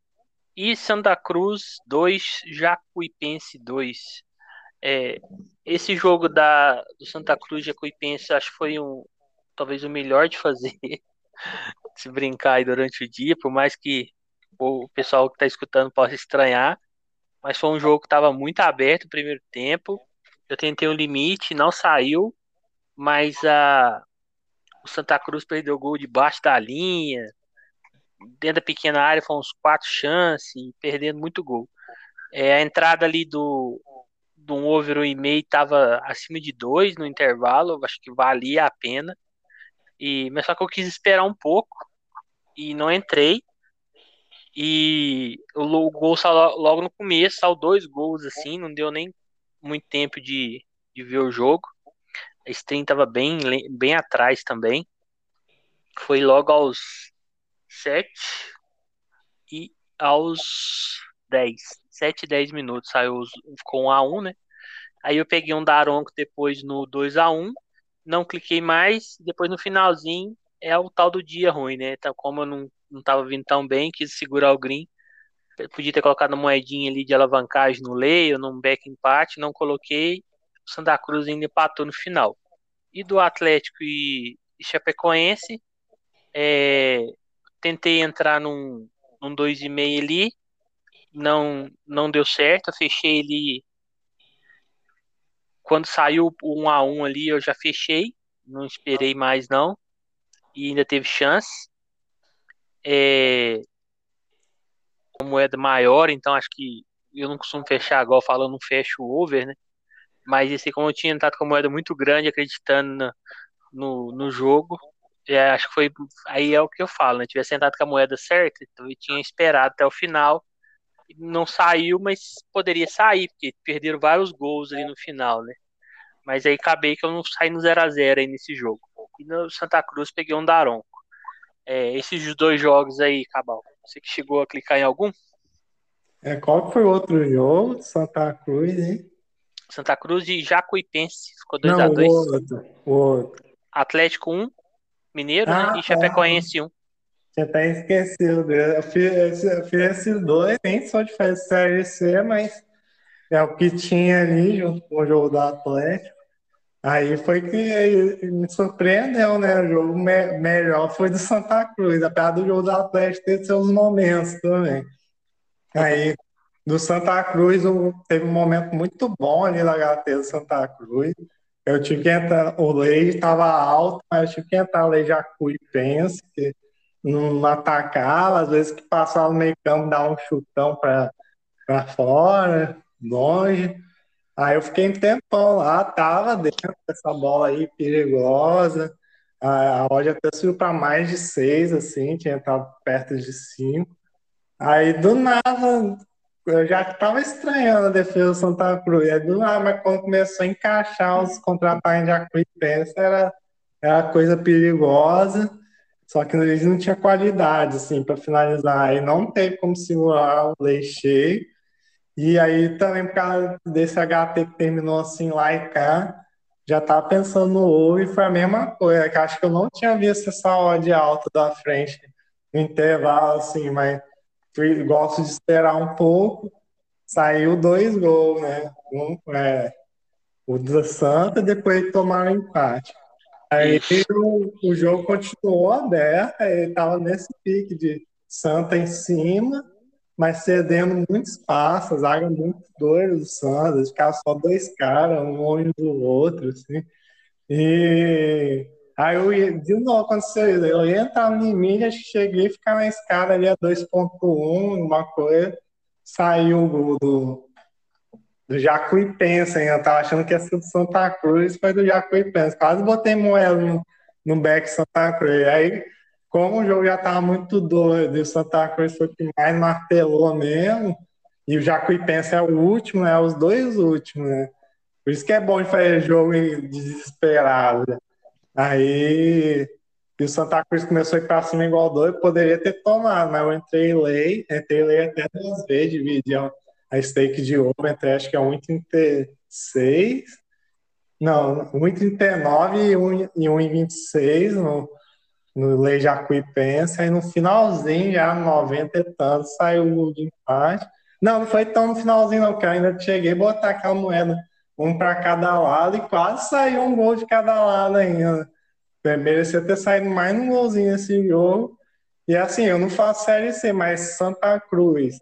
e Santa Cruz 2, Jacuipense 2. É, esse jogo da, do Santa Cruz Jacuipense acho que foi um, talvez o melhor de fazer, se brincar aí durante o dia, por mais que o pessoal que está escutando possa estranhar, mas foi um jogo que estava muito aberto no primeiro tempo. Eu tentei um limite, não saiu, mas a, o Santa Cruz perdeu gol debaixo da linha. Dentro da pequena área foram uns quatro chances, perdendo muito gol. É, a entrada ali do, do over e meio estava acima de dois no intervalo, acho que valia a pena. E, mas só que eu quis esperar um pouco e não entrei. E o gol saiu logo no começo, saiu dois gols assim, não deu nem muito tempo de, de ver o jogo. A stream estava bem, bem atrás também. Foi logo aos 7 e aos 10. 7 e 10 minutos saiu com 1 a 1 né? Aí eu peguei um Daronco depois no 2 a 1 não cliquei mais. Depois no finalzinho é o tal do dia ruim, né? Então, como eu não, não tava vindo tão bem, quis segurar o green. podia ter colocado uma moedinha ali de alavancagem no leio, num back empate, não coloquei. Santa Cruz ainda empatou no final. E do Atlético e, e Chapecoense, é, tentei entrar num, num 2,5 ali, não, não deu certo, fechei ele. Quando saiu o 1 a 1 ali, eu já fechei, não esperei mais não, e ainda teve chance. É, moeda maior, então acho que eu não costumo fechar igual falando, não fecho o over, né? Mas esse, como eu tinha entrado com a moeda muito grande, acreditando no, no jogo, é, acho que foi. Aí é o que eu falo, né? Tivesse entrado com a moeda certa, então eu tinha esperado até o final. Não saiu, mas poderia sair, porque perderam vários gols ali no final, né? Mas aí acabei que eu não saí no 0x0 aí nesse jogo. E no Santa Cruz peguei um Daronco. É, esses dois jogos aí, Cabal, você que chegou a clicar em algum? É, qual foi o outro jogo? Santa Cruz, hein? Santa Cruz e Jacuipense. Ficou 2x2. O outro, o outro. Atlético 1, Mineiro né? ah, né? e Chapecoense 1. Tinha até esquecido. Eu fiz, eu fiz esses dois, nem só de fazer Série C, mas é o que tinha ali junto com o jogo do Atlético. Aí foi que me surpreendeu, né? O jogo me melhor foi do Santa Cruz, apesar do jogo do Atlético ter seus momentos também. Aí, do Santa Cruz, teve um momento muito bom ali na HT do Santa Cruz. Eu tive que entrar, o Lei estava alto, mas eu tive que entrar o Lei Jacu e Pense, que não atacava, às vezes que passava no meio campo, dar um chutão para fora, longe. Aí eu fiquei um tempão lá, tava dentro dessa bola aí perigosa. A, a odd até subiu para mais de seis, assim, tinha estado perto de cinco. Aí do nada, eu já estava estranhando a defesa do Santa Cruz. Aí do nada, mas quando começou a encaixar os contra-ataques de Acuipense, era, era coisa perigosa. Só que eles não tinha qualidade, assim, para finalizar. Aí não teve como segurar o Leixe. E aí também por causa desse HT que terminou assim lá e cá, já tava pensando no ovo e foi a mesma coisa, que acho que eu não tinha visto essa odd alta da frente no intervalo, assim, mas gosto de esperar um pouco. Saiu dois gols, né? Um, é, o do Santa, depois tomaram empate. Aí o, o, jogo continuou aberto, ele tava nesse pique de Santa em cima, mas cedendo muito espaço, a zaga muito doida do Santos, ficava só dois caras, um olho do outro, assim. E aí eu ia, de novo aconteceu isso, eu ia entrar no limite, acho que cheguei a ficar na escada ali a 2.1, uma coisa, saiu o do, do Jacuipense, eu tava achando que ia ser do Santa Cruz, foi do Jacuipense, quase botei moeda no, no back Santa Cruz, aí como o jogo já estava muito doido e o Santa Cruz foi o que mais martelou mesmo, e o Jacuipense é o último, é os dois últimos, né? Por isso que é bom de fazer jogo desesperado. Aí e o Santa Cruz começou a ir para cima igual doido, poderia ter tomado, mas eu entrei lei, entrei lei até duas vezes, dividi a, stake de ouro, entrei acho que é 1,36, não, 1,39 e 1,26 no, no Lei Jacuipense, aí no finalzinho, já 90 e tanto, saiu o empate. Não, não foi tão no finalzinho, não, que eu ainda cheguei a botar aquela moeda, um para cada lado, e quase saiu um gol de cada lado ainda. Merecia ter saído mais um golzinho esse jogo. E assim, eu não faço Série C, mas Santa Cruz,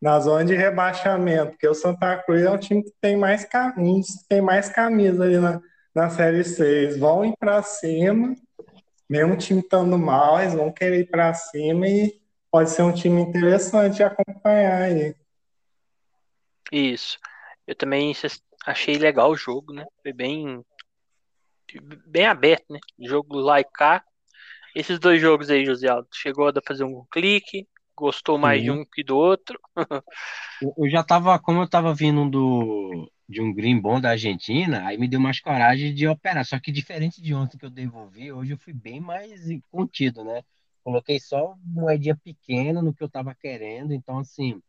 na zona de rebaixamento, porque o Santa Cruz é um time que tem mais, um tem mais camisa ali na, na Série C. Eles vão ir para cima mesmo time estando mal, eles vão querer ir para cima e pode ser um time interessante de acompanhar aí. Isso. Eu também achei legal o jogo, né? Foi bem bem aberto, né? Jogo lá e cá. Esses dois jogos aí, José Aldo, chegou a fazer um clique, gostou mais Sim. de um que do outro. eu já tava, como eu tava vindo do de um green bom da Argentina, aí me deu mais coragem de operar. Só que diferente de ontem que eu devolvi, hoje eu fui bem mais contido, né? Coloquei só moedinha pequena no que eu tava querendo, então assim,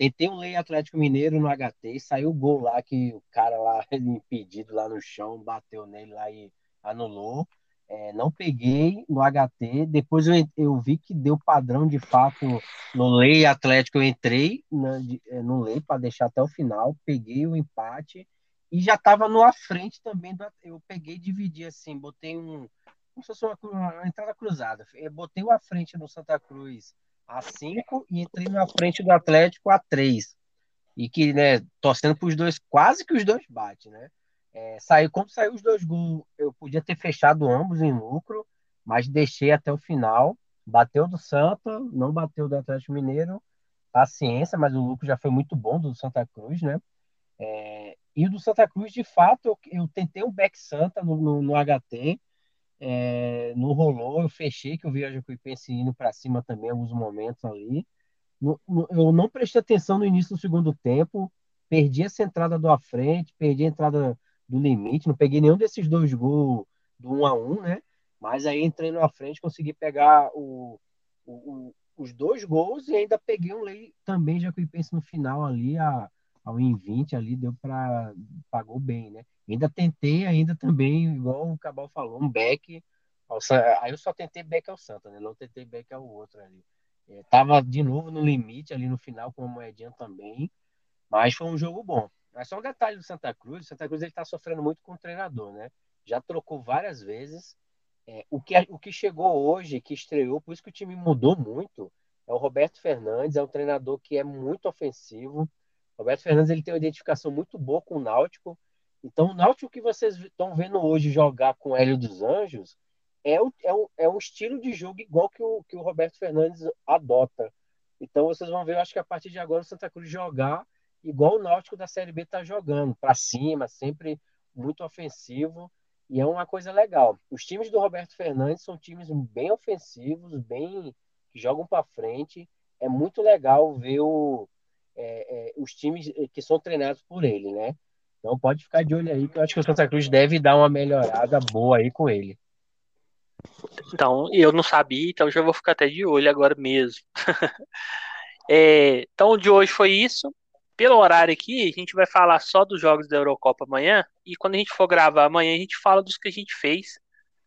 tentei um lei Atlético Mineiro no HT, saiu o gol lá que o cara lá impedido lá no chão, bateu nele lá e anulou. É, não peguei no HT, depois eu, eu vi que deu padrão de fato no Lei Atlético, eu entrei é, no Lei para deixar até o final, peguei o empate e já estava no à frente também, do, eu peguei e dividi assim, botei um, como se fosse uma, uma entrada cruzada, eu botei o à frente no Santa Cruz a 5 e entrei na frente do Atlético a 3, e que, né, torcendo para os dois, quase que os dois batem, né, é, saiu, como saiu os dois gols, eu podia ter fechado ambos em lucro, mas deixei até o final. Bateu do Santa, não bateu do Atlético Mineiro. Paciência, mas o lucro já foi muito bom do Santa Cruz, né? É, e o do Santa Cruz, de fato, eu, eu tentei um back Santa no, no, no HT, é, não rolou, eu fechei, que eu vi a Jacuipense indo para cima também em alguns momentos ali. No, no, eu não prestei atenção no início do segundo tempo, perdi essa entrada do à frente, perdi a entrada do limite, não peguei nenhum desses dois gols do 1 a 1 né? Mas aí entrei na frente, consegui pegar o, o, os dois gols e ainda peguei um lei também, já que eu pense no final ali, a, ao em 20 ali, deu para pagou bem, né? Ainda tentei ainda também, igual o Cabal falou, um back. Ao, aí eu só tentei back ao Santa, né? Não tentei back ao outro ali. É, tava de novo no limite ali no final com a moedinha também, mas foi um jogo bom. Mas só um detalhe do Santa Cruz, o Santa Cruz está sofrendo muito com o treinador, né? Já trocou várias vezes. É, o, que, o que chegou hoje, que estreou, por isso que o time mudou muito, é o Roberto Fernandes, é um treinador que é muito ofensivo. Roberto Fernandes ele tem uma identificação muito boa com o Náutico. Então, o Náutico que vocês estão vendo hoje jogar com o Hélio dos Anjos é, o, é, o, é um estilo de jogo igual que o, que o Roberto Fernandes adota. Então, vocês vão ver, eu acho que a partir de agora o Santa Cruz jogar igual o Náutico da Série B está jogando, para cima, sempre muito ofensivo, e é uma coisa legal. Os times do Roberto Fernandes são times bem ofensivos, bem que jogam para frente. É muito legal ver o, é, é, os times que são treinados por ele, né? Então pode ficar de olho aí, que eu acho que o Santa Cruz deve dar uma melhorada boa aí com ele. Então, eu não sabia, então já vou ficar até de olho agora mesmo. é, então, de hoje foi isso pelo horário aqui, a gente vai falar só dos jogos da Eurocopa amanhã. E quando a gente for gravar amanhã, a gente fala dos que a gente fez.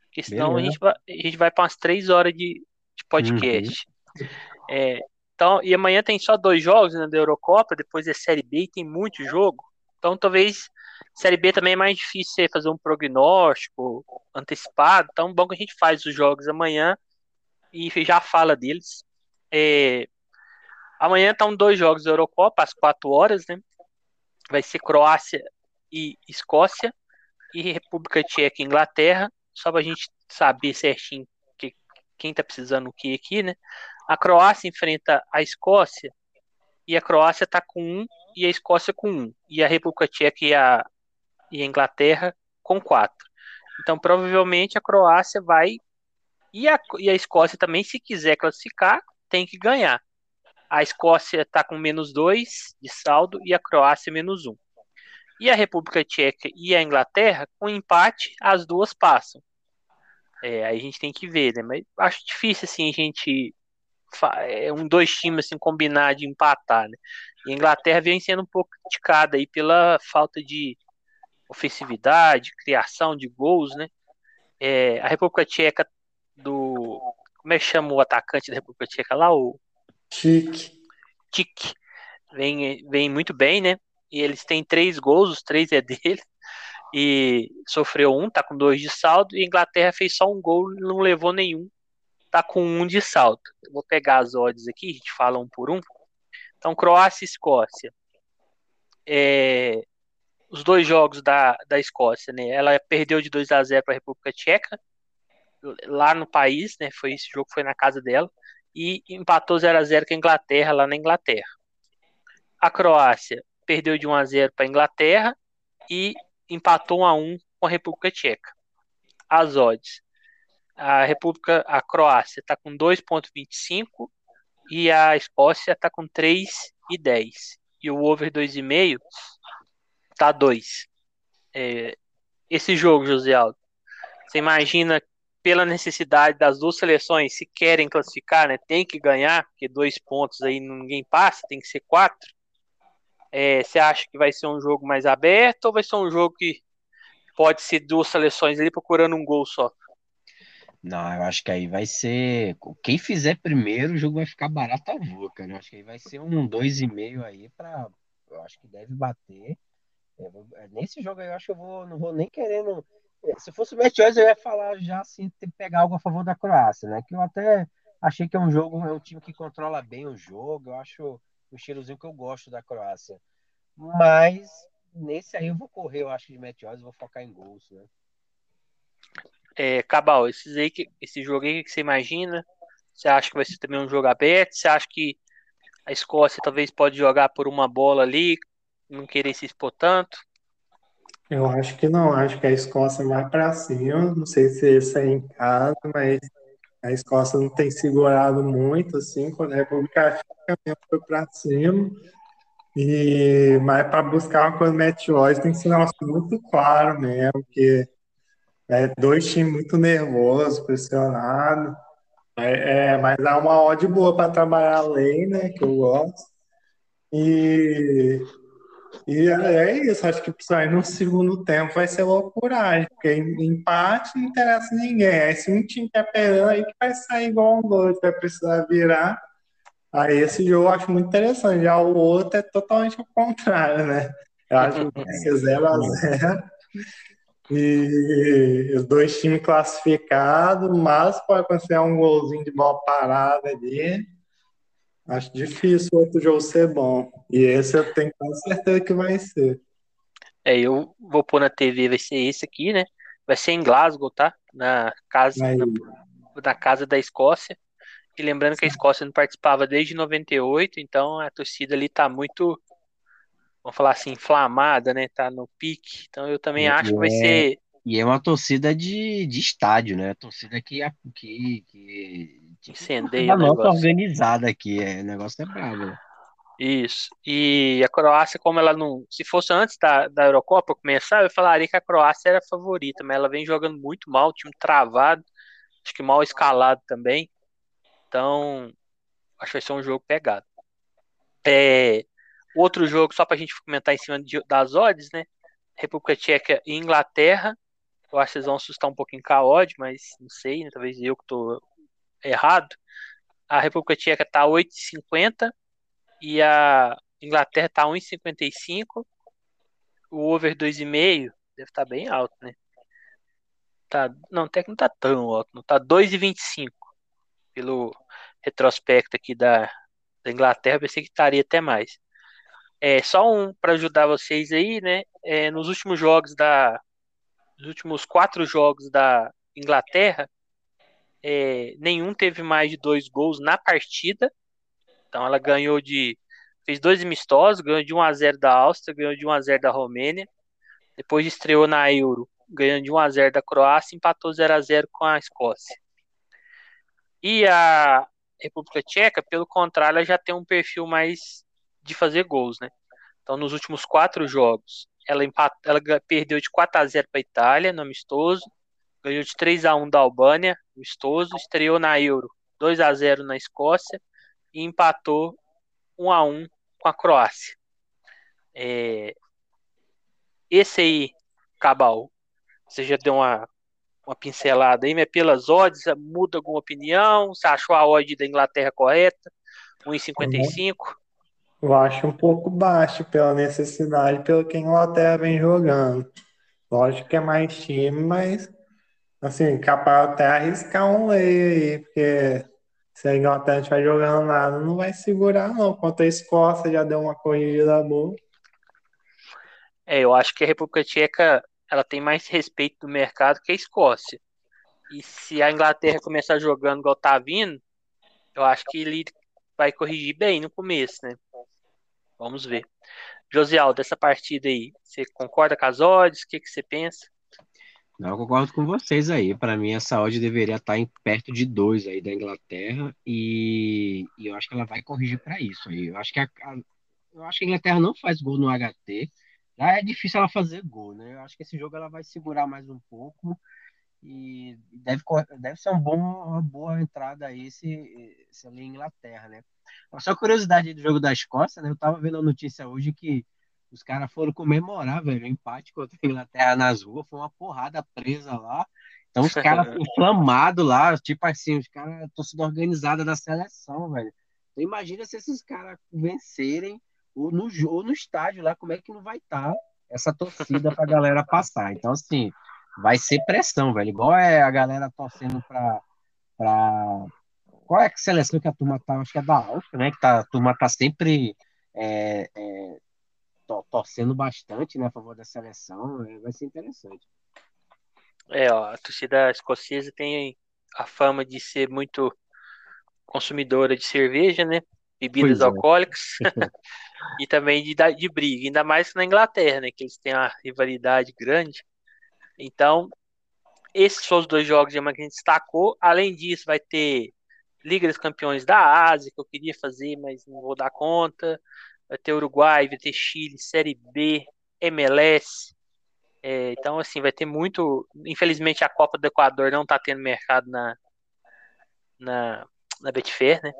Porque senão a gente, vai, a gente vai para umas três horas de, de podcast. Uhum. É, então, e amanhã tem só dois jogos né, da Eurocopa, depois é Série B e tem muito jogo. Então talvez Série B também é mais difícil fazer um prognóstico antecipado. Então, bom que a gente faz os jogos amanhã e já fala deles. É, Amanhã estão dois jogos da Eurocopa, às 4 horas, né? Vai ser Croácia e Escócia, e República Tcheca e Inglaterra, só para a gente saber certinho que, quem está precisando o que aqui, né? A Croácia enfrenta a Escócia, e a Croácia está com um, e a Escócia com um, e a República Tcheca e a, e a Inglaterra com quatro. Então, provavelmente a Croácia vai, e a, e a Escócia também, se quiser classificar, tem que ganhar. A Escócia está com menos 2 de saldo e a Croácia menos 1. Um. E a República Tcheca e a Inglaterra, com empate, as duas passam. É, aí a gente tem que ver, né? Mas acho difícil assim a gente é, um dois times assim combinar de empatar, né? E a Inglaterra vem sendo um pouco criticada aí pela falta de ofensividade, criação de gols, né? É, a República Tcheca do como é que chama o atacante da República Tcheca lá, o Tique. Tique. Vem, vem muito bem, né? E eles têm três gols, os três é dele. E sofreu um, tá com dois de saldo. E a Inglaterra fez só um gol, não levou nenhum. Tá com um de saldo. Eu vou pegar as odds aqui, a gente fala um por um. Então, Croácia e Escócia. É, os dois jogos da, da Escócia, né? Ela perdeu de 2 a 0 para a República Tcheca lá no país, né? Foi esse jogo foi na casa dela e empatou 0 a 0 com a Inglaterra lá na Inglaterra. A Croácia perdeu de 1 a 0 para a Inglaterra e empatou 1 a 1 com a República Tcheca. As odds. A República, a Croácia está com 2.25 e a Escócia está com 3,10. E o over 2,5 está 2. É, esse jogo, José Aldo, você imagina pela necessidade das duas seleções, se querem classificar, né, tem que ganhar, porque dois pontos aí ninguém passa, tem que ser quatro. É, você acha que vai ser um jogo mais aberto ou vai ser um jogo que pode ser duas seleções ali procurando um gol só? Não, eu acho que aí vai ser. Quem fizer primeiro, o jogo vai ficar barato a voa, cara. Eu acho que aí vai ser um 2,5 aí para. Eu acho que deve bater. É, nesse jogo aí eu acho que eu vou, não vou nem querendo. É, se fosse o Match eu ia falar já assim, pegar algo a favor da Croácia, né? Que eu até achei que é um jogo, é um time que controla bem o jogo. Eu acho o estilozinho que eu gosto da Croácia. Mas nesse aí eu vou correr, eu acho, de Match vou focar em gols, né? É, Cabal, esses aí que, esse jogo aí que você imagina? Você acha que vai ser também um jogo aberto? Você acha que a Escócia talvez pode jogar por uma bola ali, não querer se expor tanto? Eu acho que não, acho que a Escócia vai para cima. Não sei se isso é em casa, mas a Escócia não tem segurado muito, assim, quando a República mesmo foi para cima. E, mas para buscar uma coisa meteórica tem que ser um negócio muito claro mesmo, que é dois times muito nervosos, pressionados. É, é, mas há uma odd boa para trabalhar a lei, né? Que eu gosto. E, e é isso, acho que principalmente no segundo tempo vai ser loucuragem, porque empate não interessa ninguém. Aí se um time quer perdendo, aí que vai sair igual um doido, vai precisar virar. Aí esse jogo eu acho muito interessante. Já o outro é totalmente o contrário, né? Eu acho que vai ser 0x0. E os dois times classificados, mas pode acontecer um golzinho de bola parada ali. Acho difícil o outro jogo ser bom. E esse eu tenho com certeza que vai ser. É, eu vou pôr na TV, vai ser esse aqui, né? Vai ser em Glasgow, tá? Na casa, na, na, casa da Escócia. E lembrando que a Escócia não participava desde 98, então a torcida ali tá muito vamos falar assim, inflamada, né? Tá no pique. Então eu também acho que vai é, ser. E é uma torcida de, de estádio, né? A torcida que, que, que incendeia. A nossa organizada aqui, é, o negócio é brabo. Né? Isso. E a Croácia, como ela não. Se fosse antes da, da Eurocopa começar, eu falaria que a Croácia era a favorita, mas ela vem jogando muito mal, time travado, acho que mal escalado também. Então, acho que vai ser um jogo pegado. É, Outro jogo, só para a gente comentar em cima de, das odds, né? República Tcheca e Inglaterra. Eu acho que vocês vão assustar um pouquinho com a odd, mas não sei, né? talvez eu que estou errado. A República Tcheca está 8,50 e a Inglaterra está 1,55. O over 2,5 deve estar tá bem alto, né? Tá, não, até que não está tão alto, não tá 2,25 pelo retrospecto aqui da, da Inglaterra, pensei que estaria até mais. É, só um para ajudar vocês aí, né? É, nos últimos jogos da. Nos últimos quatro jogos da Inglaterra, é, nenhum teve mais de dois gols na partida. Então ela ganhou de. Fez dois amistosos, ganhou de 1 a 0 da Áustria, ganhou de 1 a 0 da Romênia. Depois estreou na Euro, ganhando de 1 a 0 da Croácia, empatou 0 a 0 com a Escócia. E a República Tcheca, pelo contrário, ela já tem um perfil mais de fazer gols, né? Então, nos últimos quatro jogos, ela, empat... ela perdeu de 4 a 0 para a Itália, no amistoso, ganhou de 3 a 1 da Albânia, amistoso, estreou na Euro 2 a 0 na Escócia e empatou 1 a 1 com a Croácia. É... Esse aí, Cabal, você já deu uma, uma pincelada aí, mas pelas odds, muda alguma opinião? Você achou a odd da Inglaterra correta? 1,55? Eu acho um pouco baixo pela necessidade, pelo que a Inglaterra vem jogando. Lógico que é mais time, mas assim, capaz até arriscar um lei aí, porque se a Inglaterra estiver jogando nada, não vai segurar, não. Quanto a Escócia já deu uma corrida boa. É, eu acho que a República Tcheca ela tem mais respeito do mercado que a Escócia. E se a Inglaterra começar jogando igual tá vindo, eu acho que ele vai corrigir bem no começo, né? Vamos ver. Josial, dessa partida aí, você concorda com as odds? O que, que você pensa? Não, eu concordo com vocês aí. Para mim, essa odd deveria estar em perto de dois aí da Inglaterra e, e eu acho que ela vai corrigir para isso aí. Eu acho que a, a, eu acho que a Inglaterra não faz gol no HT. Já é difícil ela fazer gol, né? Eu acho que esse jogo ela vai segurar mais um pouco e deve, deve ser um bom, uma boa entrada aí se, se ali Inglaterra, né? Só curiosidade do jogo da Escócia, né? Eu tava vendo a notícia hoje que os caras foram comemorar, velho, o empate contra a Inglaterra nas ruas, foi uma porrada presa lá. Então os caras inflamados lá, tipo assim, os caras, torcida organizada da seleção, velho. Então imagina se esses caras vencerem ou no, ou no estádio lá, como é que não vai estar tá essa torcida pra galera passar. Então, assim, vai ser pressão, velho. Igual é a galera torcendo pra. pra... Qual é a seleção que a turma tá? Acho que é da Áustria, né? Que tá, a turma tá sempre é, é, torcendo bastante né, a favor da seleção. É, vai ser interessante. É, ó, a torcida escocesa tem a fama de ser muito consumidora de cerveja, né? Bebidas é. alcoólicas e também de, de briga, ainda mais na Inglaterra, né? Que eles têm uma rivalidade grande. Então, esses foram os dois jogos que a gente destacou. Além disso, vai ter Liga dos Campeões da Ásia, que eu queria fazer, mas não vou dar conta. Vai ter Uruguai, vai ter Chile, Série B, MLS. É, então, assim, vai ter muito. Infelizmente, a Copa do Equador não está tendo mercado na, na, na Betfair, né?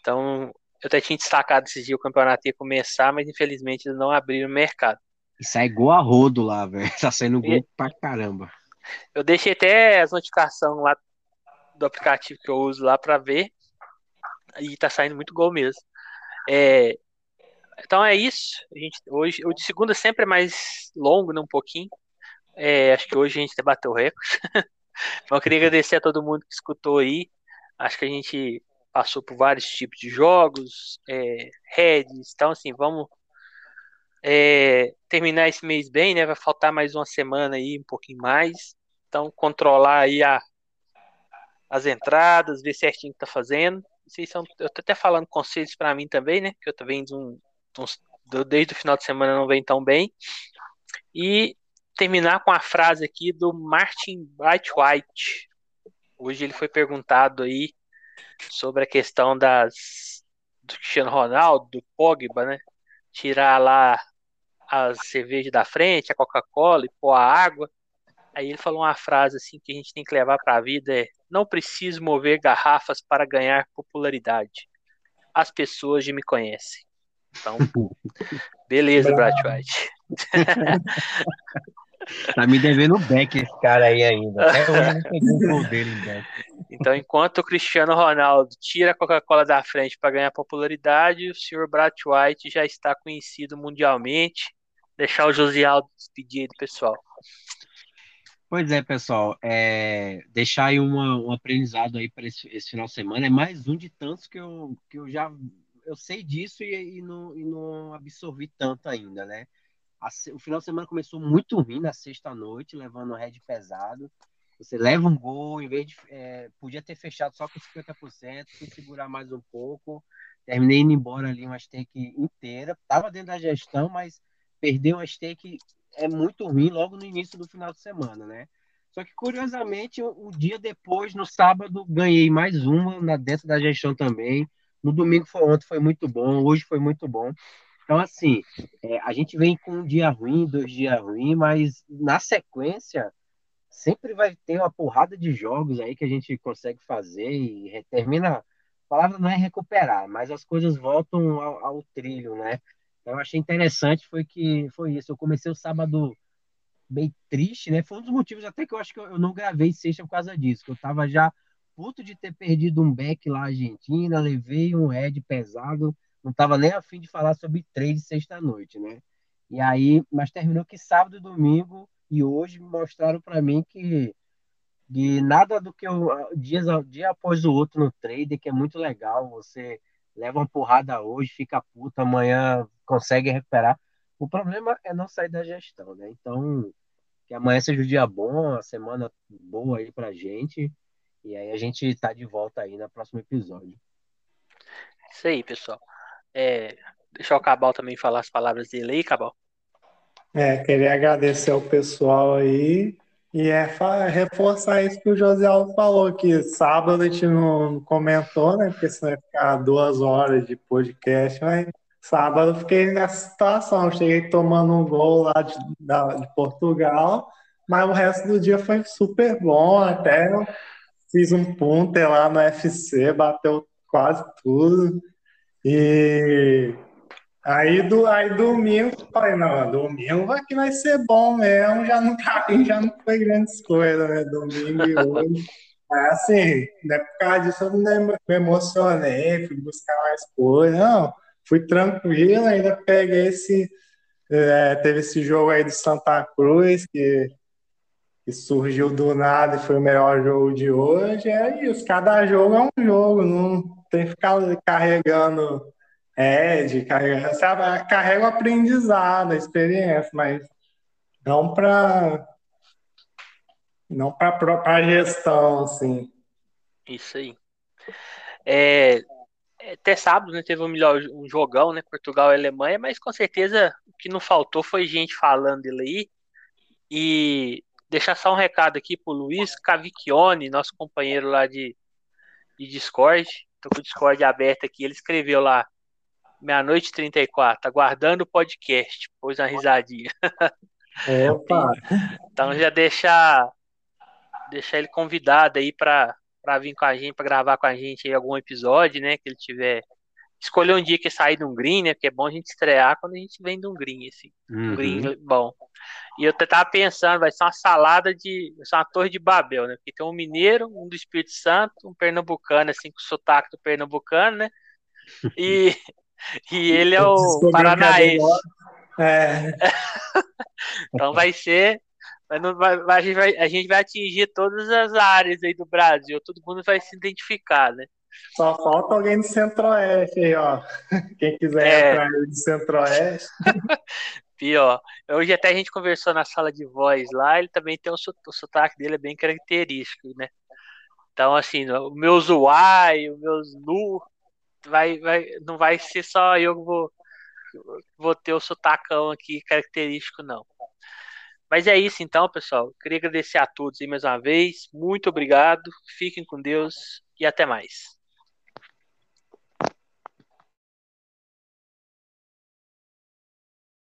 Então, eu até tinha destacado esses dias o campeonato ia começar, mas infelizmente eles não abriram o mercado. E sai gol a rodo lá, velho. Tá saindo gol e... pra caramba. Eu deixei até as notificações lá do aplicativo que eu uso lá para ver. E tá saindo muito gol mesmo. É, então é isso. A gente, hoje, o de segunda sempre é mais longo, né, um pouquinho. É, acho que hoje a gente debateu o recorde. eu queria agradecer a todo mundo que escutou aí. Acho que a gente passou por vários tipos de jogos, é, heads, então assim, vamos é, terminar esse mês bem, né? Vai faltar mais uma semana aí, um pouquinho mais. Então, controlar aí a, as entradas, ver certinho o que tá fazendo. Vocês são, eu tô até falando conselhos para mim também, né? Que eu tô vendo um, desde o final de semana não vem tão bem. E terminar com a frase aqui do Martin Bright White. Hoje ele foi perguntado aí sobre a questão das do Cristiano Ronaldo, do Pogba, né? Tirar lá as cervejas da frente, a Coca-Cola e pôr a água. Aí ele falou uma frase assim que a gente tem que levar para a vida é: não preciso mover garrafas para ganhar popularidade. As pessoas já me conhecem. Então, beleza, Brad White. Tá me devendo back esse cara aí ainda. Até hoje não peguei o gol dele em back. Então, enquanto o Cristiano Ronaldo tira a Coca-Cola da frente para ganhar popularidade, o senhor Brad White já está conhecido mundialmente. Deixar o Josialdo despedir aí do pessoal. Pois é, pessoal. É, deixar aí uma, um aprendizado aí para esse, esse, final de semana. É mais um de tantos que eu, que eu já eu sei disso e, e, não, e não absorvi tanto ainda, né? A, o final de semana começou muito ruim na sexta-noite, levando o head pesado. Você leva um gol, em vez de. É, podia ter fechado só com 50%, fui segurar mais um pouco. Terminei indo embora ali uma stake inteira. Tava dentro da gestão, mas perdeu uma stake é muito ruim logo no início do final de semana, né? Só que, curiosamente, o, o dia depois, no sábado, ganhei mais uma na, dentro da gestão também. No domingo foi ontem, foi muito bom. Hoje foi muito bom. Então, assim, é, a gente vem com um dia ruim, dois dias ruins, mas na sequência sempre vai ter uma porrada de jogos aí que a gente consegue fazer e termina. A palavra não é recuperar, mas as coisas voltam ao, ao trilho, né? Eu achei interessante foi que foi isso. Eu comecei o sábado bem triste, né? Foi um dos motivos até que eu acho que eu não gravei sexta por causa disso, que eu tava já puto de ter perdido um back lá na Argentina, levei um head pesado não estava nem afim de falar sobre trade sexta-noite, né? E aí, mas terminou que sábado e domingo e hoje mostraram para mim que de nada do que eu dia, dia após o outro no trade, que é muito legal, você leva uma porrada hoje, fica puta, amanhã consegue recuperar. O problema é não sair da gestão, né? Então, que amanhã seja um dia bom, uma semana boa aí pra gente. E aí a gente tá de volta aí no próximo episódio. Isso aí, pessoal. É, deixar o Cabal também falar as palavras dele aí, Cabal. É, queria agradecer ao pessoal aí e é reforçar isso que o José Aldo falou, que sábado a gente não comentou, né? Porque senão ia ficar duas horas de podcast, mas sábado eu fiquei nessa situação. cheguei tomando um gol lá de, da, de Portugal, mas o resto do dia foi super bom, até fiz um punter lá no FC, bateu quase tudo. E Aí, do, aí domingo, falei, não, domingo aqui vai ser bom mesmo, já não, tá, já não foi grandes coisas, né? Domingo e hoje. Mas assim, não é por causa disso eu não me emocionei, fui buscar mais coisas, não. Fui tranquilo, ainda peguei esse. É, teve esse jogo aí do Santa Cruz, que, que surgiu do nada e foi o melhor jogo de hoje. É isso, cada jogo é um jogo, não tem que ficar carregando é, de carregar, carrega o aprendizado, a experiência, mas não para não para a gestão, assim. Isso aí. É, é, até sábado, né, teve um melhor um jogão, né, Portugal e Alemanha, mas com certeza o que não faltou foi gente falando dele aí. E deixar só um recado aqui pro Luiz Cavicchione, nosso companheiro lá de, de Discord. Tô com o Discord aberto aqui, ele escreveu lá meia-noite 34, aguardando o podcast. Pôs uma risadinha. Opa! então já deixar deixar ele convidado aí para vir com a gente, para gravar com a gente aí algum episódio, né? Que ele tiver. Escolher um dia que sair de um green, né? Porque é bom a gente estrear quando a gente vem de um green, assim. Uhum. Um green bom. E eu tava pensando, vai ser uma salada de. Vai ser uma torre de Babel, né? Porque tem um mineiro, um do Espírito Santo, um pernambucano, assim, com sotaque do pernambucano, né? E, e ele é o paranaense. É. então vai ser. Não, vai, a, gente vai, a gente vai atingir todas as áreas aí do Brasil, todo mundo vai se identificar, né? Só falta alguém do Centro-Oeste aí, ó. Quem quiser é. entrar aí do Centro-Oeste. Pior. Hoje até a gente conversou na sala de voz lá, ele também tem o, o sotaque dele é bem característico, né? Então, assim, o meu Zuai, o meu Nu, vai, vai, não vai ser só eu que vou, vou ter o sotacão aqui característico, não. Mas é isso então, pessoal. Queria agradecer a todos aí mais uma vez. Muito obrigado. Fiquem com Deus e até mais.